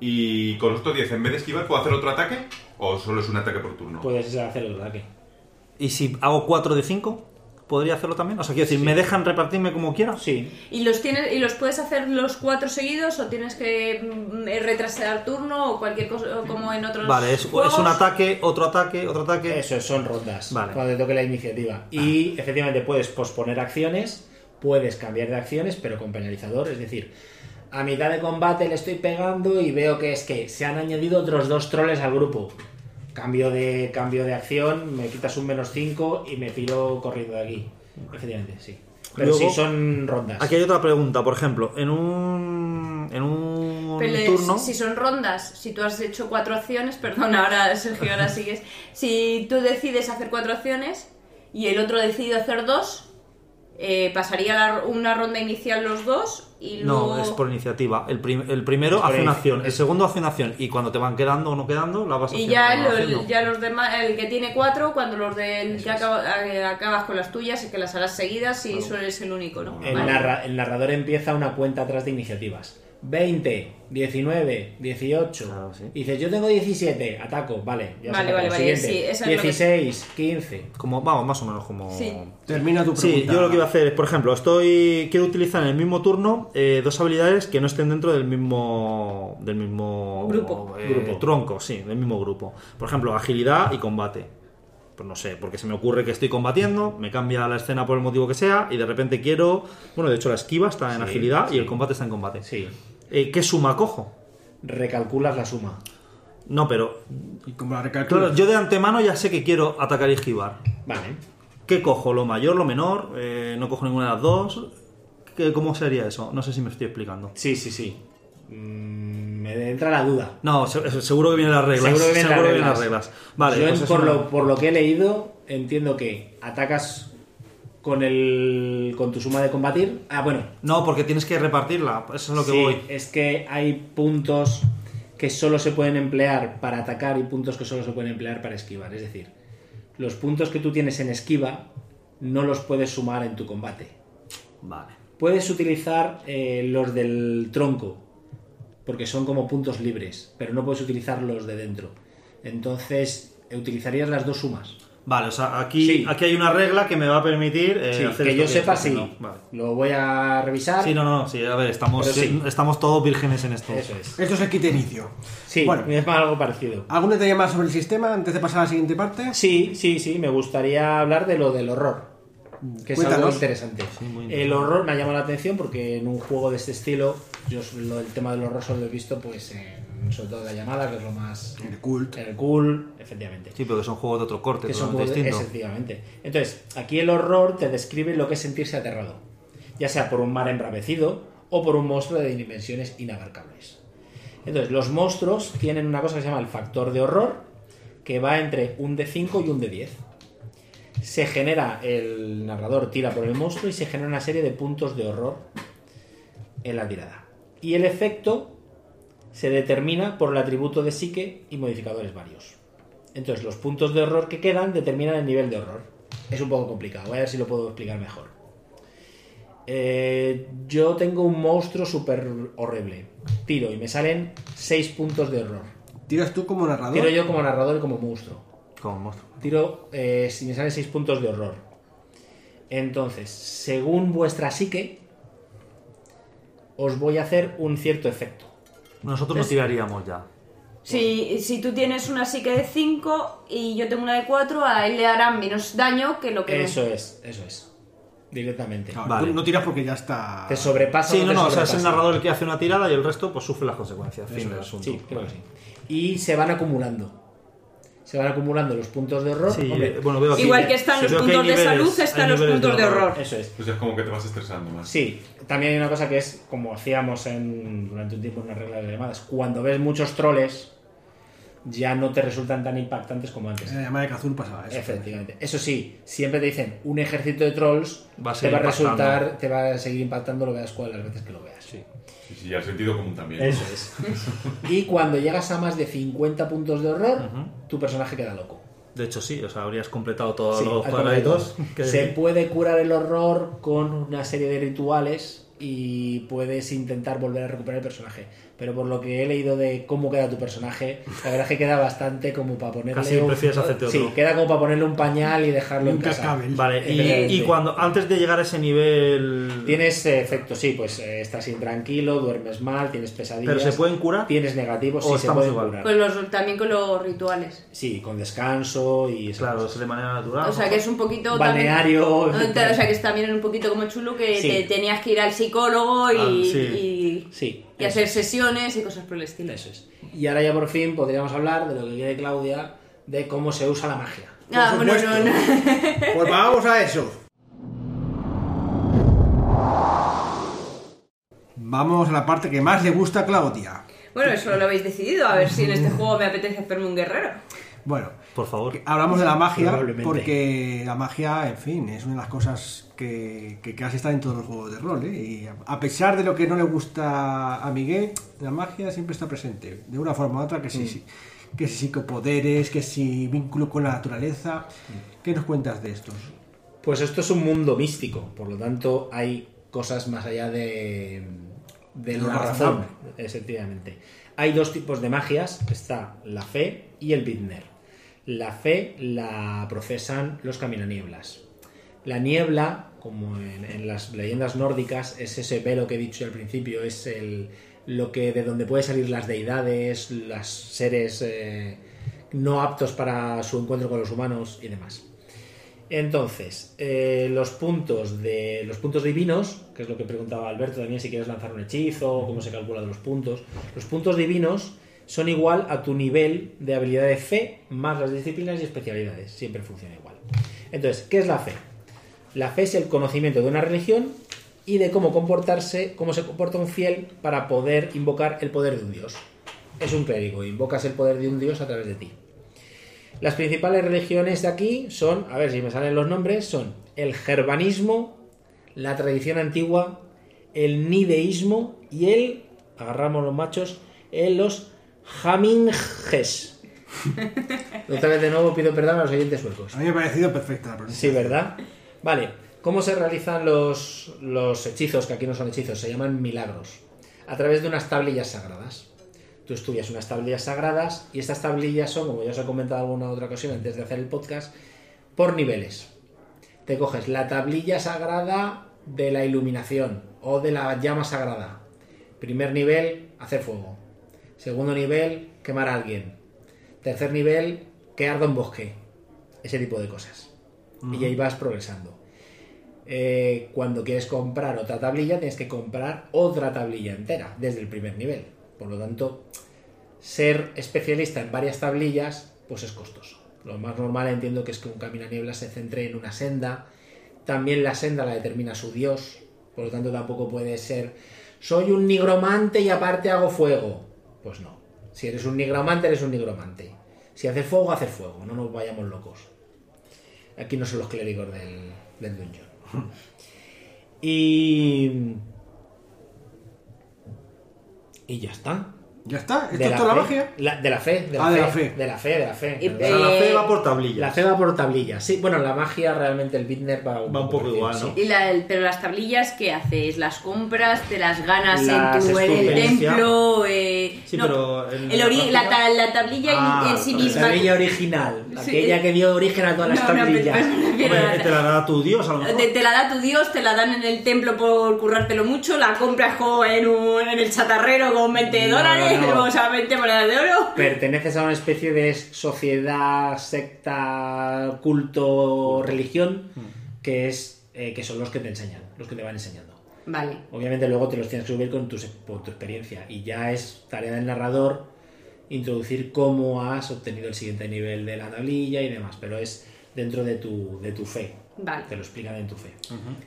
Y con los otros 10, en vez de esquivar, ¿puedo hacer otro ataque? ¿O solo es un ataque por turno? Puedes hacer el ataque. ¿Y si hago 4 de 5? ¿Podría hacerlo también? O sea, quiero decir, ¿me dejan repartirme como quiera? Sí. ¿Y los tienes y los puedes hacer los cuatro seguidos o tienes que mm, eh, retrasar turno o cualquier cosa como en otros Vale, es, juegos? es un ataque, otro ataque, otro ataque. Eso son rondas. Vale. Cuando te toque la iniciativa. Y efectivamente puedes posponer acciones, puedes cambiar de acciones, pero con penalizador. Es decir, a mitad de combate le estoy pegando y veo que es que se han añadido otros dos troles al grupo. Cambio de, cambio de acción, me quitas un menos 5 y me piro corriendo de aquí. Efectivamente, sí. Pero Luego, sí, son rondas. Aquí hay otra pregunta, por ejemplo, en un, en un Pero turno... si son rondas, si tú has hecho cuatro acciones, [laughs] perdón, ahora Sergio, ahora sigues. Si tú decides hacer cuatro acciones y el otro decide hacer dos, eh, pasaría la- una ronda inicial los dos y luego. No, es por iniciativa. El, prim- el primero hace una acción, el segundo hace una acción y cuando te van quedando o no quedando, la vas Y haciendo. ya, lo- ya los demás, el que tiene cuatro, cuando los de ya acaba- eh, acabas con las tuyas y que las harás seguidas y sueles el único, ¿no? El, Vale. narra- el narrador empieza una cuenta atrás de iniciativas. 20, 19, 18. Claro, sí. Y dices, yo tengo 17, ataco, vale. Ya se Vale, vale, vale, Siguiente. sí, eso es lo que- 16, 15. Como, vamos, más o menos como... Sí. Termina tu pregunta. Sí, yo lo que iba a hacer es, por ejemplo, estoy quiero utilizar en el mismo turno eh, dos habilidades que no estén dentro del mismo del mismo Grupo. eh, Grupo. tronco, sí, del mismo grupo. Por ejemplo, agilidad y combate. Pues no sé, porque se me ocurre que estoy combatiendo, me cambia la escena por el motivo que sea y de repente quiero, bueno, de hecho la esquiva está en Sí, agilidad sí. y el combate está en combate. Sí. Eh, ¿Qué suma cojo? Recalculas la suma. No, pero Y como la recalculas. claro, yo de antemano ya sé que quiero atacar y esquivar. Vale. ¿Qué cojo? ¿Lo mayor, lo menor? Eh, ¿No cojo ninguna de las dos? ¿Qué- ¿Cómo sería eso? No sé si me estoy explicando. Sí, sí, sí. Mm, me entra la duda. No, se- seguro que vienen las reglas. Seguro que vienen las vienen reglas. las reglas. Vale, Yo, pues por, una- lo, por lo que he leído, entiendo que atacas con el con tu suma de combatir. Ah, bueno, No, porque tienes que repartirla. Eso es lo que Sí, voy. es que hay puntos que solo se pueden emplear para atacar y puntos que solo se pueden emplear para esquivar. Es decir, los puntos que tú tienes en esquiva no los puedes sumar en tu combate. Vale. Puedes utilizar eh, los del tronco, porque son como puntos libres, pero no puedes utilizar los de dentro. Entonces, utilizarías las dos sumas. Vale, o sea, aquí, Sí. aquí hay una regla que me va a permitir eh, Sí, hacer que esto yo sepa, sí. Vale. Lo voy a revisar. Sí, no, no, sí, a ver, estamos, sí. estamos todos vírgenes en esto. Eso es. Esto es el kit de inicio. Sí, Bueno. es algo parecido. ¿Algún detalle más sobre el sistema antes de pasar a la siguiente parte? Sí, sí, sí, me gustaría hablar de lo del horror. Que es algo interesante. muy interesante. El horror me ha llamado la atención porque en un juego de este estilo, yo lo, el tema del horror solo lo he visto, pues, en, sobre todo la llamada, que es lo más. El cult. El cool, efectivamente. Sí, pero que son juegos de otro corte, que son juegos de- efectivamente. Entonces, aquí el horror te describe lo que es sentirse aterrado, ya sea por un mar embravecido o por un monstruo de dimensiones inabarcables. Entonces, los monstruos tienen una cosa que se llama el factor de horror, que va entre un de 5 y un de 10. Se genera, el narrador tira por el monstruo y se genera una serie de puntos de horror en la tirada. Y el efecto se determina por el atributo de psique y modificadores varios. Entonces, los puntos de horror que quedan determinan el nivel de horror. Es un poco complicado, voy a ver si lo puedo explicar mejor. Eh, yo tengo un monstruo súper horrible. Tiro y me salen 6 puntos de horror. ¿Tiras tú como narrador? Tiro yo como narrador y como monstruo. Como monstruo. Tiro, eh, si me salen 6 puntos de horror. Entonces, según vuestra psique, os voy a hacer un cierto efecto. Nosotros no tiraríamos ya. Si, si tú tienes una psique de 5 y yo tengo una de 4, a él le harán menos daño que lo que... Eso es, eso es. Directamente. Claro, Vale. tú no tiras porque ya está. Te sobrepasa Sí, no, te no, o sea, es el sobrepasa. narrador el que hace una tirada y el resto pues sufre las consecuencias. Fin Eso del es. asunto. Sí, creo que sí. Y se van acumulando. Se van acumulando los puntos de horror. Sí, Hombre, bueno, veo aquí- Igual que están los puntos de niveles- salud, están los puntos de horror. Eso es. Pues es como que te vas estresando más. Sí, también hay una cosa que es, como hacíamos en, durante un tiempo en una regla de llamadas, cuando ves muchos troles, ya no te resultan tan impactantes como antes. En la llamada de Kazul pasaba eso. Efectivamente. Eso sí, siempre te dicen un ejército de trolls Va a te va a resultar, te va a seguir impactando, lo veas cual las veces que lo veas. Sí. Sí, sí, y al sentido común también. Eso es. y cuando llegas a más de 50 puntos de horror, tu personaje queda loco. De hecho, sí, o sea, habrías completado todos Sí, los cuadraditos. que- Se puede curar el horror con una serie de rituales y puedes intentar volver a recuperar el personaje. Pero por lo que he leído de cómo queda tu personaje, la verdad es que queda bastante como para ponerle. Casi un- prefieres hacerte Sí, otro. queda como para ponerle un pañal y dejarlo Un en casa. cascabel. Vale, y, y cuando antes de llegar a ese nivel. Tienes eh, efectos, sí, pues eh, estás intranquilo, duermes mal, tienes pesadillas. ¿Pero se pueden curar? Tienes negativos, ¿O sí, se pueden igual? curar. Con los, también con los rituales. Sí, con descanso y Claro, cosas. es de manera natural. O sea que es un poquito... Balneario. también- o sea que es también un poquito como chulo que Sí. te tenías que ir al psicólogo y, Ah, sí. y, Sí, y hacer es. sesiones y cosas por el estilo. Eso es. Y ahora ya por fin podríamos hablar de lo que quiere Claudia, de cómo se usa la magia. Ah, bueno, no. [laughs] Pues vamos a eso. Vamos a la parte que más le gusta a Claudia. Bueno, eso lo habéis decidido. A ver si en este juego me apetece hacerme un guerrero. Bueno, Por favor. hablamos de la magia Probablemente. porque la magia, en fin, es una de las cosas que, que casi está en todos los juegos de rol. ¿eh? Y a pesar de lo que no le gusta a Miguel, la magia siempre está presente, de una forma u otra, que sí, sí. Que si psicopoderes, que si vínculo con la naturaleza. ¿Qué nos cuentas de estos? Pues esto es un mundo místico, por lo tanto hay cosas más allá de, de Lo la razón, razonable. efectivamente. Hay dos tipos de magias, está la fe y el Bidner. La fe la profesan los caminanieblas. La niebla, como en, las leyendas nórdicas, es ese velo que he dicho al principio, es el, lo que de donde pueden salir las deidades, los seres eh, no aptos para su encuentro con los humanos y demás. Entonces, eh, los puntos de los puntos divinos, que es lo que preguntaba Alberto también, si quieres lanzar un hechizo, cómo se calculan los puntos. Los puntos divinos son igual a tu nivel de habilidad de fe más las disciplinas y especialidades. Siempre funciona igual. Entonces, ¿qué es la fe? La fe es el conocimiento de una religión y de cómo comportarse, cómo se comporta un fiel para poder invocar el poder de un dios. Es un clérigo, invocas el poder de un dios a través de ti. Las principales religiones de aquí son, a ver si me salen los nombres, son el germanismo, la tradición antigua, el nideísmo y el, agarramos los machos, el, los jaminges. Otra vez de nuevo pido perdón a los oyentes suecos. A mí me ha parecido perfecta la Sí, pronunciación. ¿verdad? Vale, ¿cómo se realizan los, los hechizos, que aquí no son hechizos, se llaman milagros? A través de unas tablillas sagradas. Tú estudias unas tablillas sagradas y estas tablillas son, como ya os he comentado en alguna otra ocasión antes de hacer el podcast, por niveles. Te coges la tablilla sagrada de la iluminación o de la llama sagrada. Primer nivel, hacer fuego. Segundo nivel, quemar a alguien. Tercer nivel, que arda un bosque. Ese tipo de cosas. Y ahí vas progresando. Eh, cuando quieres comprar otra tablilla, tienes que comprar otra tablilla entera desde el primer nivel. Por lo tanto, ser especialista en varias tablillas, pues es costoso. Lo más normal entiendo que es que un caminaniebla se centre en una senda. También la senda la determina su dios. Por lo tanto, tampoco puede ser soy un nigromante y aparte hago fuego. Pues no. Si eres un nigromante, eres un nigromante. Si haces fuego, haces fuego. No nos vayamos locos. Aquí no son los clérigos del, del dungeon. [laughs] Y. Y ya está. Ya está, esto de es la, toda la magia. la- de la fe, de la, Ah, fe, de la fe. de la fe, de la fe. Y- perdón. O sea, la fe Eh, va por tablillas. La fe va por tablillas. Sí, bueno, la magia realmente el Bitner va un, Va un poco igual, ¿no? sí. Y la- el- pero las tablillas, ¿qué haces? ¿Las compras? ¿Te las ganas Las en, tu, en el templo? Eh, Sí, no, pero el la ori- la, práctica- ta- la tablilla en- Ah, en, sí misma. La tablilla original, Sí. aquella que dio origen a todas las No, no, tablillas. Hombre, la- te la da tu dios a lo mejor. Te, te la da tu dios, te la dan en el templo por currártelo mucho, la compras en, un, en el chatarrero con 20 No, dólares. O sea, 20 monedas de oro. Perteneces a una especie de sociedad, secta, culto, religión, que es eh, que son los que te enseñan, los que te van enseñando. Vale. Obviamente luego te los tienes que subir con tu, con tu experiencia y ya es tarea del narrador introducir cómo has obtenido el siguiente nivel de la tablilla y demás, pero es dentro de tu, de tu fe. Vale. Te lo explican en tu fe.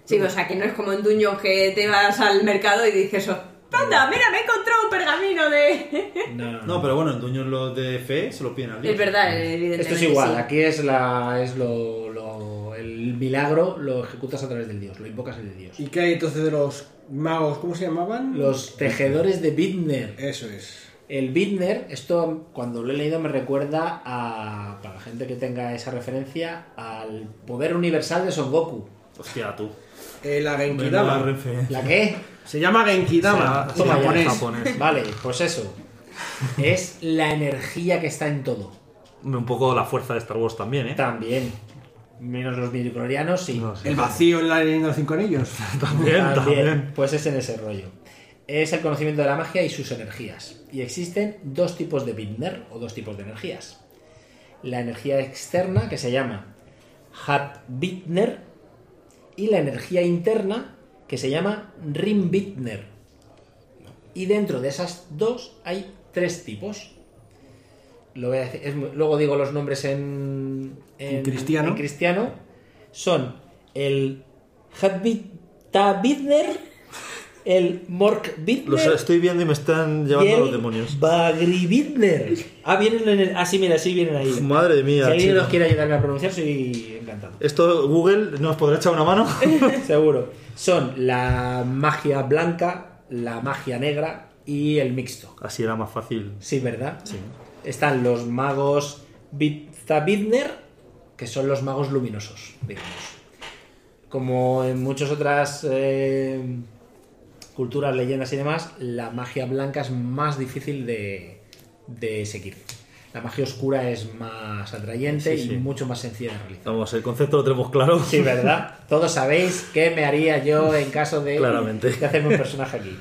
Sí, o sea, que no es como en Dungeon que te vas al mercado y dices, oh, anda, mira, me he encontrado un pergamino de... No, no, pero bueno, en Duños los de fe se lo piden al dios. es verdad, evidentemente. Esto es igual, sí. aquí es la es lo, lo- el milagro lo ejecutas a través del dios, lo invocas el dios. ¿Y qué hay entonces de los magos? ¿Cómo se llamaban? Los tejedores de Bitner. Eso es. El Bitner, esto cuando lo he leído me recuerda a, para la gente que tenga esa referencia, al poder universal de Son Goku. Hostia, tú. Eh, la Genkidama. ¿La qué? Se llama Genkidama. Toma japonés. Vale, pues eso. Es la energía que está en todo. Un poco la fuerza de Star Wars también, ¿eh? También. Menos los midichlorianos, sí. No. El vacío en la leyenda de los cinco anillos. [laughs] También, También, también. Pues es en ese rollo. Es el conocimiento de la magia y sus energías. Y existen dos tipos de Bitner o dos tipos de energías. La energía externa, que se llama Hat Bitner, y la energía interna, que se llama Rim Bitner. Y dentro de esas dos hay tres tipos. Lo voy a decir- es muy- luego digo los nombres en, En cristiano. en cristiano. Son el Bitner, el Mork Bitner Los estoy viendo y me están llevando los demonios. Bagri Bitner. Ah, vienen en el... Ah, sí, mira, sí vienen ahí. Madre Si mía. alguien chico. nos quiere ayudarme a pronunciar, soy encantado. Esto Google nos podrá echar una mano. [laughs] Seguro. Son la magia blanca, la magia negra y el mixto. Así era más fácil. Sí, ¿verdad? Sí. Están los magos Bitner, que son los magos luminosos, digamos. Como en muchas otras eh, culturas, leyendas y demás, la magia blanca es más difícil de, de seguir. La magia oscura es más atrayente Sí, sí. y mucho más sencilla de realizar. Vamos, el concepto lo tenemos claro. Sí, ¿verdad? Todos sabéis qué me haría yo en caso de, Claramente. de hacerme un personaje aquí.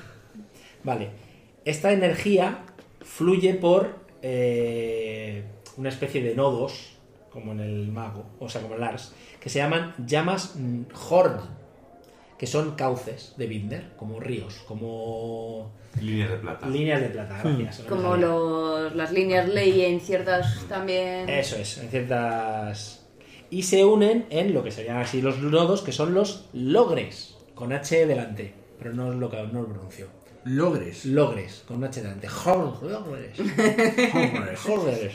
Vale. Esta energía fluye por eh, una especie de nodos, como en el mago, o sea, como en Lars, que se llaman llamas mm, Hord, que son cauces de Binder, como ríos, como Líneas de plata. líneas de plata. Gracias. no me Como los, las líneas ley en ciertas también... Eso es, en ciertas. Y se unen en lo que serían así los nodos, que son los logres, con H delante. Pero no es lo que no lo pronuncio. Logres. Logres, con H delante. Jor- Logres. Logres.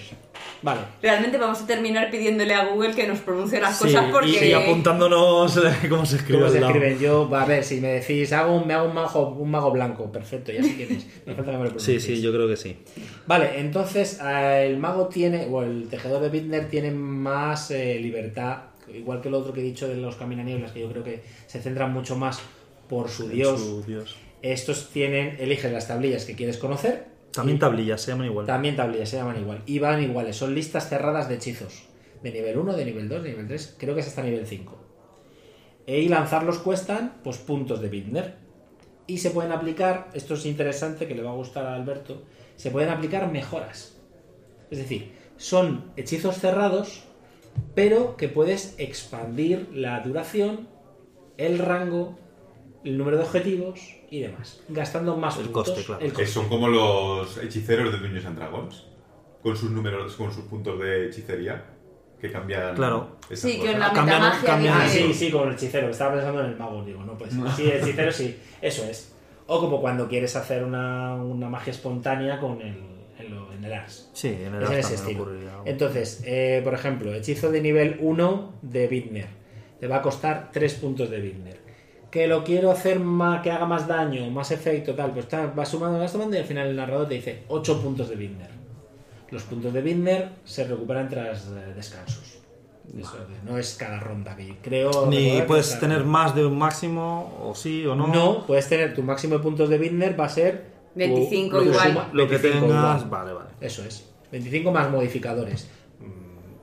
Vale. Realmente vamos a terminar pidiéndole a Google que nos pronuncie las Sí, cosas porque... y, apuntándonos eh, cómo se escribe. ¿Cómo se escriben? Yo, va, a ver, si me decís, hago un, me hago un mago, un mago blanco, perfecto, ya sé quién es. [laughs] Me falta que me lo Sí, sí, yo creo que sí. Vale, entonces eh, el mago tiene, o el tejedor de Bittner tiene más eh, libertad, igual que el otro que he dicho de los caminanieblas, que yo creo que se centran mucho más por su dios. Su Dios. Estos tienen, eliges las tablillas que quieres conocer. También tablillas, se llaman igual. También tablillas, se llaman igual. Y van iguales, son listas cerradas de hechizos. De nivel 1, de nivel 2, de nivel 3, creo que es hasta nivel 5. Y lanzarlos cuestan, pues, puntos de Bittner. Y se pueden aplicar, esto es interesante, que le va a gustar a Alberto, se pueden aplicar mejoras. Es decir, son hechizos cerrados, pero que puedes expandir la duración, el rango, el número de objetivos y demás. Gastando más El puntos. coste, claro. el Que coste. son como los hechiceros de Dungeons and Dragons. Con sus números, con sus puntos de hechicería. Que cambian. Claro. Sí, que en la Cambian- metamagia cambian- Ah, sí, sí, como el hechicero. Estaba pensando en el mago, digo, no pues Sí, el hechicero sí, eso es. O como cuando quieres hacer una, una magia espontánea con el, en, lo- en el Ars. Sí, en el Es en Ars ese ocurriría algo. Entonces, eh, por ejemplo, hechizo de nivel 1 de Bittner. Te va a costar 3 puntos de Bittner. Que lo quiero hacer más, que haga más daño, más efecto, tal, pues está- vas sumando, vas sumando y al final el narrador te dice 8 puntos de Binder. Los puntos de Binder se recuperan tras eh, descansos. Eso, no es cada ronda que creo. Ni puedes tener ronda. más de un máximo, o sí o no. No, puedes tener tu máximo de puntos de Binder va a ser tu- 25 lo que igual. suma- Lo que 25 tengas, igual. vale, vale. Eso es. 25 más modificadores.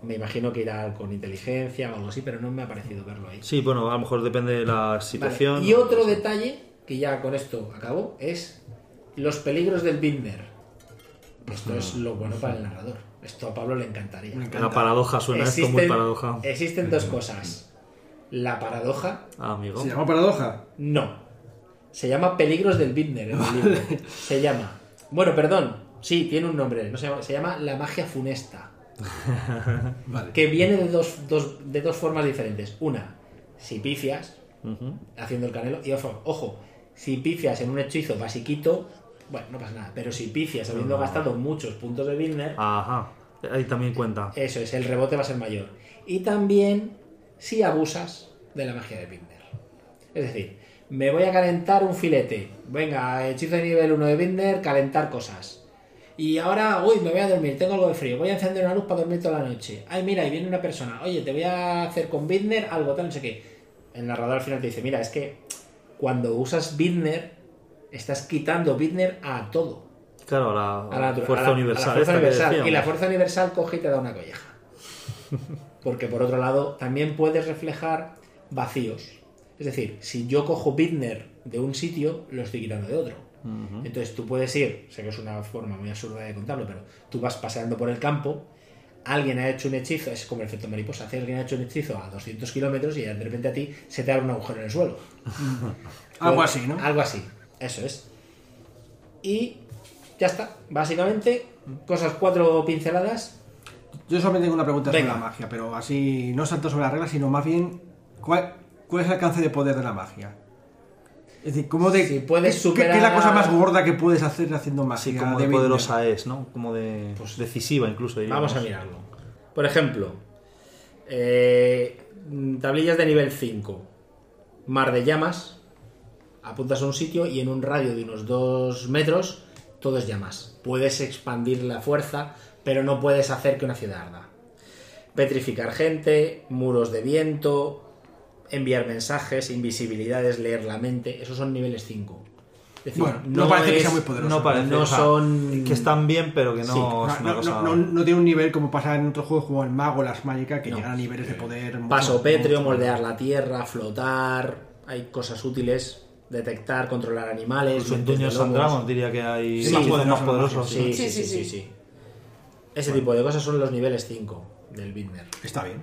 Mm, Me imagino que irá con inteligencia o algo así, pero no me ha parecido verlo ahí. Sí, bueno, a lo mejor depende de la Vale, situación. Y otro detalle, que ya con esto acabo, es los peligros del Binder. Esto es lo bueno para el narrador. Esto a Pablo le encantaría. La paradoja suena esto muy paradoja. existen dos cosas. La paradoja, Ah, amigo. ¿Se llama paradoja? no. Se llama Peligros del Binder en el libro. Se llama. Bueno, perdón. Sí, tiene un nombre. No se, llama, se llama La magia funesta. [laughs] Vale. Que viene de dos, dos- de dos formas diferentes. Una, si pifias, haciendo el canelo. Y ojo, ojo, si pifias en un hechizo basiquito, bueno, no pasa nada. Pero si pifias habiendo gastado muchos puntos de Binder, Ajá. Ahí también cuenta. eso es, el rebote va a ser mayor. Y también si abusas de la magia de Binder. Es decir, me voy a calentar un filete. Venga, hechizo de nivel 1 de Binder, calentar cosas. Y ahora, uy, me voy a dormir, tengo algo de frío. Voy a encender una luz para dormir toda la noche. Ay, mira, y viene una persona. Oye, te voy a hacer con Binder algo, tal, no sé qué. El narrador al final te dice, mira, es que cuando usas Binder, estás quitando Binder a todo Claro, la, a la, fuerza a la- universal. a la fuerza universal. Y la fuerza universal coge y te da una colleja. [laughs] Porque por otro lado, también puedes reflejar vacíos. Es decir, si yo cojo Bittner de un sitio, lo estoy quitando de otro. Entonces tú puedes ir, sé que es una forma muy absurda de contarlo, pero tú vas paseando por el campo, alguien ha hecho un hechizo, es como el efecto mariposa, hace alguien ha hecho un hechizo a 200 kilómetros y de repente a ti se te abre un agujero en el suelo. [laughs] Algo así, ¿no? Algo así, eso es. Y ya está. Básicamente, cosas cuatro pinceladas. Yo solamente tengo una pregunta Venga. sobre la magia, pero así, no tanto sobre las reglas, sino más bien, ¿cuál, cuál es el alcance de poder de la magia? Es decir, ¿cómo de, Si puedes ¿qué- superar- ¿qué, es la cosa más gorda que puedes hacer haciendo magia? Así como de poderosa es, ¿no? Como de decisiva incluso. Vamos a mirarlo. Por ejemplo, eh, tablillas de nivel 5. Mar de llamas. Apuntas a un sitio y en un radio de unos 2 metros todo es llamas. Puedes expandir la fuerza, pero no puedes hacer que una ciudad arda. Petrificar gente, muros de viento, enviar mensajes, invisibilidades, leer la mente. Esos son niveles 5. Es decir, Bueno, no parece que es- sea muy poderoso. No parece. No o sea, son- Que están bien, pero que no Sí. es No, una no- cosa. no- no- no tiene un nivel como pasa en otros juegos como el Mago, las Mágicas, que No. llegan a niveles de poder. mucho- Paso pétreo, mucho- moldear la tierra, flotar, hay cosas útiles, detectar, controlar animales. Incluso en Dungeons and Dragons diría que hay Sí, más, sí, poder- sí, más sí, poderosos. Sí, sí, Sí, sí, sí, sí, sí. sí. Ese tipo de cosas son los niveles 5 del Binder. Está bien.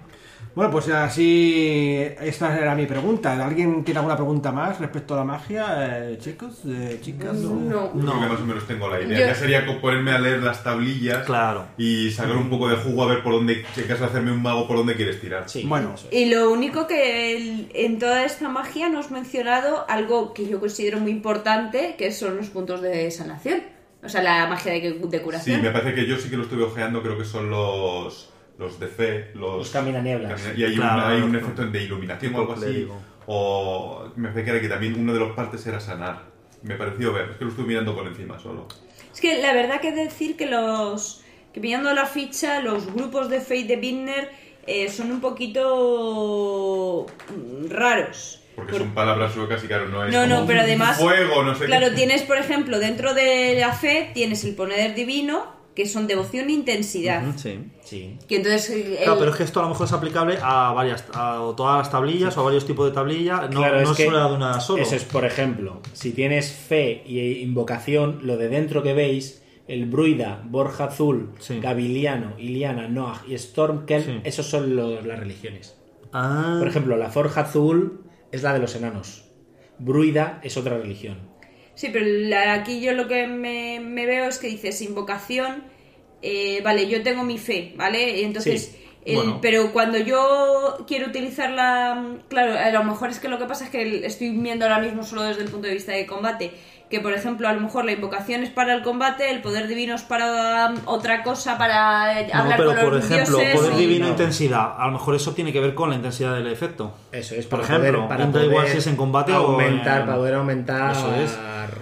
Bueno, pues así, esta era mi pregunta. ¿Alguien tiene alguna pregunta más respecto a la magia, eh, chicos, eh, chicas? No. Creo que más o menos tengo la idea. Yo- Ya sería ponerme a leer las tablillas Claro. y sacar un poco de jugo a ver por dónde, si acaso hacerme un mago, por dónde quieres tirar. Sí, Bueno. Y lo único que el- en toda esta magia nos mencionado algo que yo considero muy importante, que son los puntos de sanación. O sea, la magia de, de Sí, curación. me parece que yo sí que lo estuve ojeando, creo que son los, los de fe, los, Los caminanieblas. camina- Y hay, Claro, un, hay un efecto de iluminación o algo así. O me parece que era que también uno de los partes era sanar. Me pareció ver, es que lo estuve mirando por encima solo. Es que la verdad que decir que los. que pillando la ficha, los grupos de Fate de Binder eh, son un poquito. mm, raros. Porque Por- son palabras suecas y claro, no es. No, como no, pero además. Fuego, no sé Claro, qué. tienes, por ejemplo, dentro de la fe, tienes el poder divino, que son devoción e intensidad. Sí. Sí. Que entonces. el- Claro, pero es que esto a lo mejor es aplicable a varias, a todas las tablillas o a varios tipos de tablilla. No, Claro, no es que de una sola. Eso es, por ejemplo, si tienes fe y invocación, lo de dentro que veis, el Bruida, Borja Azul, Sí. Gaviliano, Iliana, Noah y Stormkel, Sí. esos son los- las religiones. Ah, Por ejemplo, la Forja Azul es la de los enanos. Bruida es otra religión. Sí, pero la- aquí yo lo que me, me veo es que dices invocación. eh, vale, yo tengo mi fe, ¿vale? Y entonces Sí. El- Bueno. Pero cuando yo quiero utilizarla, claro, a lo mejor es que lo que pasa es que estoy viendo ahora mismo solo desde el punto de vista de combate. Que por ejemplo, a lo mejor la invocación es para el combate, el poder divino es para um, otra cosa, para eh, No, hablar pero con los por ejemplo, dioses. poder y- divino no. intensidad. A lo mejor eso tiene que ver con la intensidad del efecto. Eso es, Por para ejemplo, poder, para da igual poder si es en combate o aumentar, en- para poder aumentar Eso es.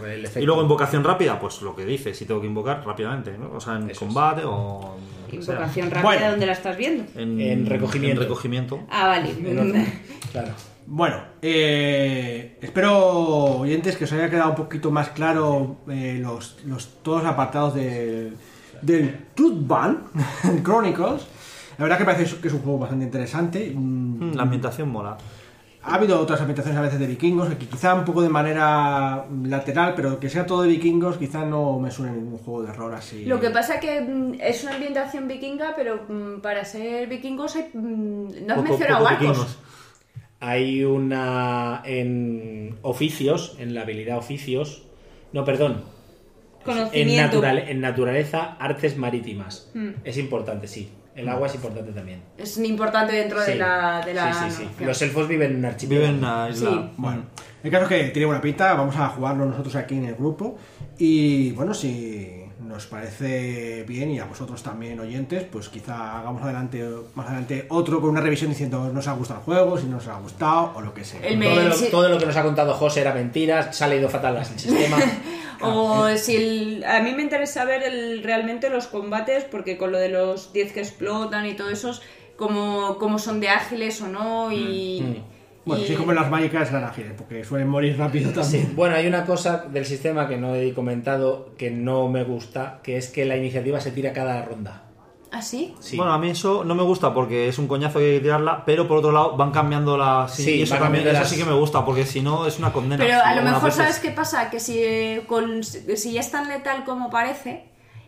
el efecto. Y luego invocación rápida, pues lo que dice, si tengo que invocar rápidamente, ¿no? O sea, en Eso es. combate o. Invocación rápida, Bueno. ¿dónde la estás viendo? En, En recogimiento. en recogimiento. Ah, vale. [laughs] Claro. Bueno, eh, espero, oyentes, que os haya quedado un poquito más claro eh, los, los- todos los apartados del, del Truth Band [laughs] Chronicles. La verdad que parece que es un juego bastante interesante. Mm, La ambientación mola. Ha habido otras ambientaciones a veces de vikingos, que quizá un poco de manera lateral, pero que sea todo de vikingos, quizá no me suene ningún juego de rol así. Lo que pasa que mm, es una ambientación vikinga, pero mm, para ser vikingos hay, mm, no has Poco- mencionado poco barcos. vikingos. Hay una en oficios, en la habilidad oficios. No, perdón. En, Conocimiento. natural- en naturaleza, artes marítimas. Mm. Es importante, sí. El agua es importante también. Es importante dentro de la, de la sí, sí, sí. Los elfos viven en archipiélago. Viven en la isla. Sí. Bueno, el caso es que tiene buena pinta, vamos a jugarlo nosotros aquí en el grupo. Y bueno, si nos parece bien y a vosotros también oyentes, pues quizá hagamos adelante más adelante otro con una revisión diciendo nos ha gustado el juego, si nos ha gustado o lo que sea. El me- Todo lo, sí. todo lo que nos ha contado José era mentira, se ha leído fatal el sistema. [laughs] O si el- a mí me interesa ver el, realmente los combates, porque con lo de los 10 que explotan y todo eso, cómo, cómo son de ágiles o no. Y, Bueno, y- sí, como las mágicas eran ágiles, porque suelen morir rápido también. Sí, Bueno, hay una cosa del sistema que no he comentado que no me gusta, que es que la iniciativa se tira cada ronda. ¿Ah, sí? Sí. Bueno, a mí eso no me gusta porque es un coñazo que hay que tirarla, pero por otro lado van cambiando las. Sí, Sí, y eso también eso las- sí que me gusta porque si no es una condena. Pero a lo mejor, veces. ¿sabes qué pasa? Que si, eh, con, si ya es tan letal como parece,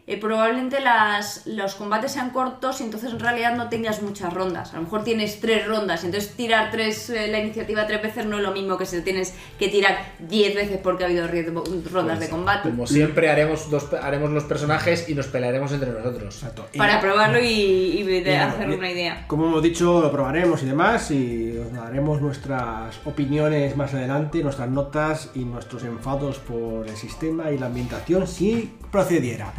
eh, probablemente las, los combates sean cortos y entonces en realidad no tengas muchas rondas. A lo mejor tienes tres rondas, entonces tirar tres, eh, la iniciativa tres veces no es lo mismo que si tienes que tirar diez veces porque ha habido rondas de combate. Como siempre haremos dos, haremos los personajes y nos pelearemos entre nosotros. Exacto. Y- Para probarlo y, y de y hacer y- una idea. Como hemos dicho, lo probaremos y demás, y os daremos nuestras opiniones más adelante, nuestras notas y nuestros enfados por el sistema y la ambientación si procediera.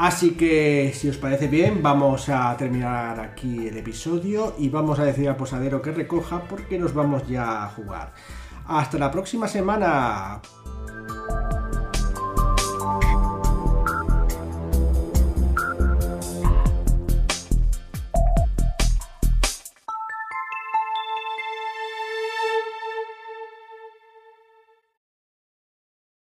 Así que, si os parece bien, vamos a terminar aquí el episodio y vamos a decir al posadero que recoja porque nos vamos ya a jugar. Hasta la próxima semana.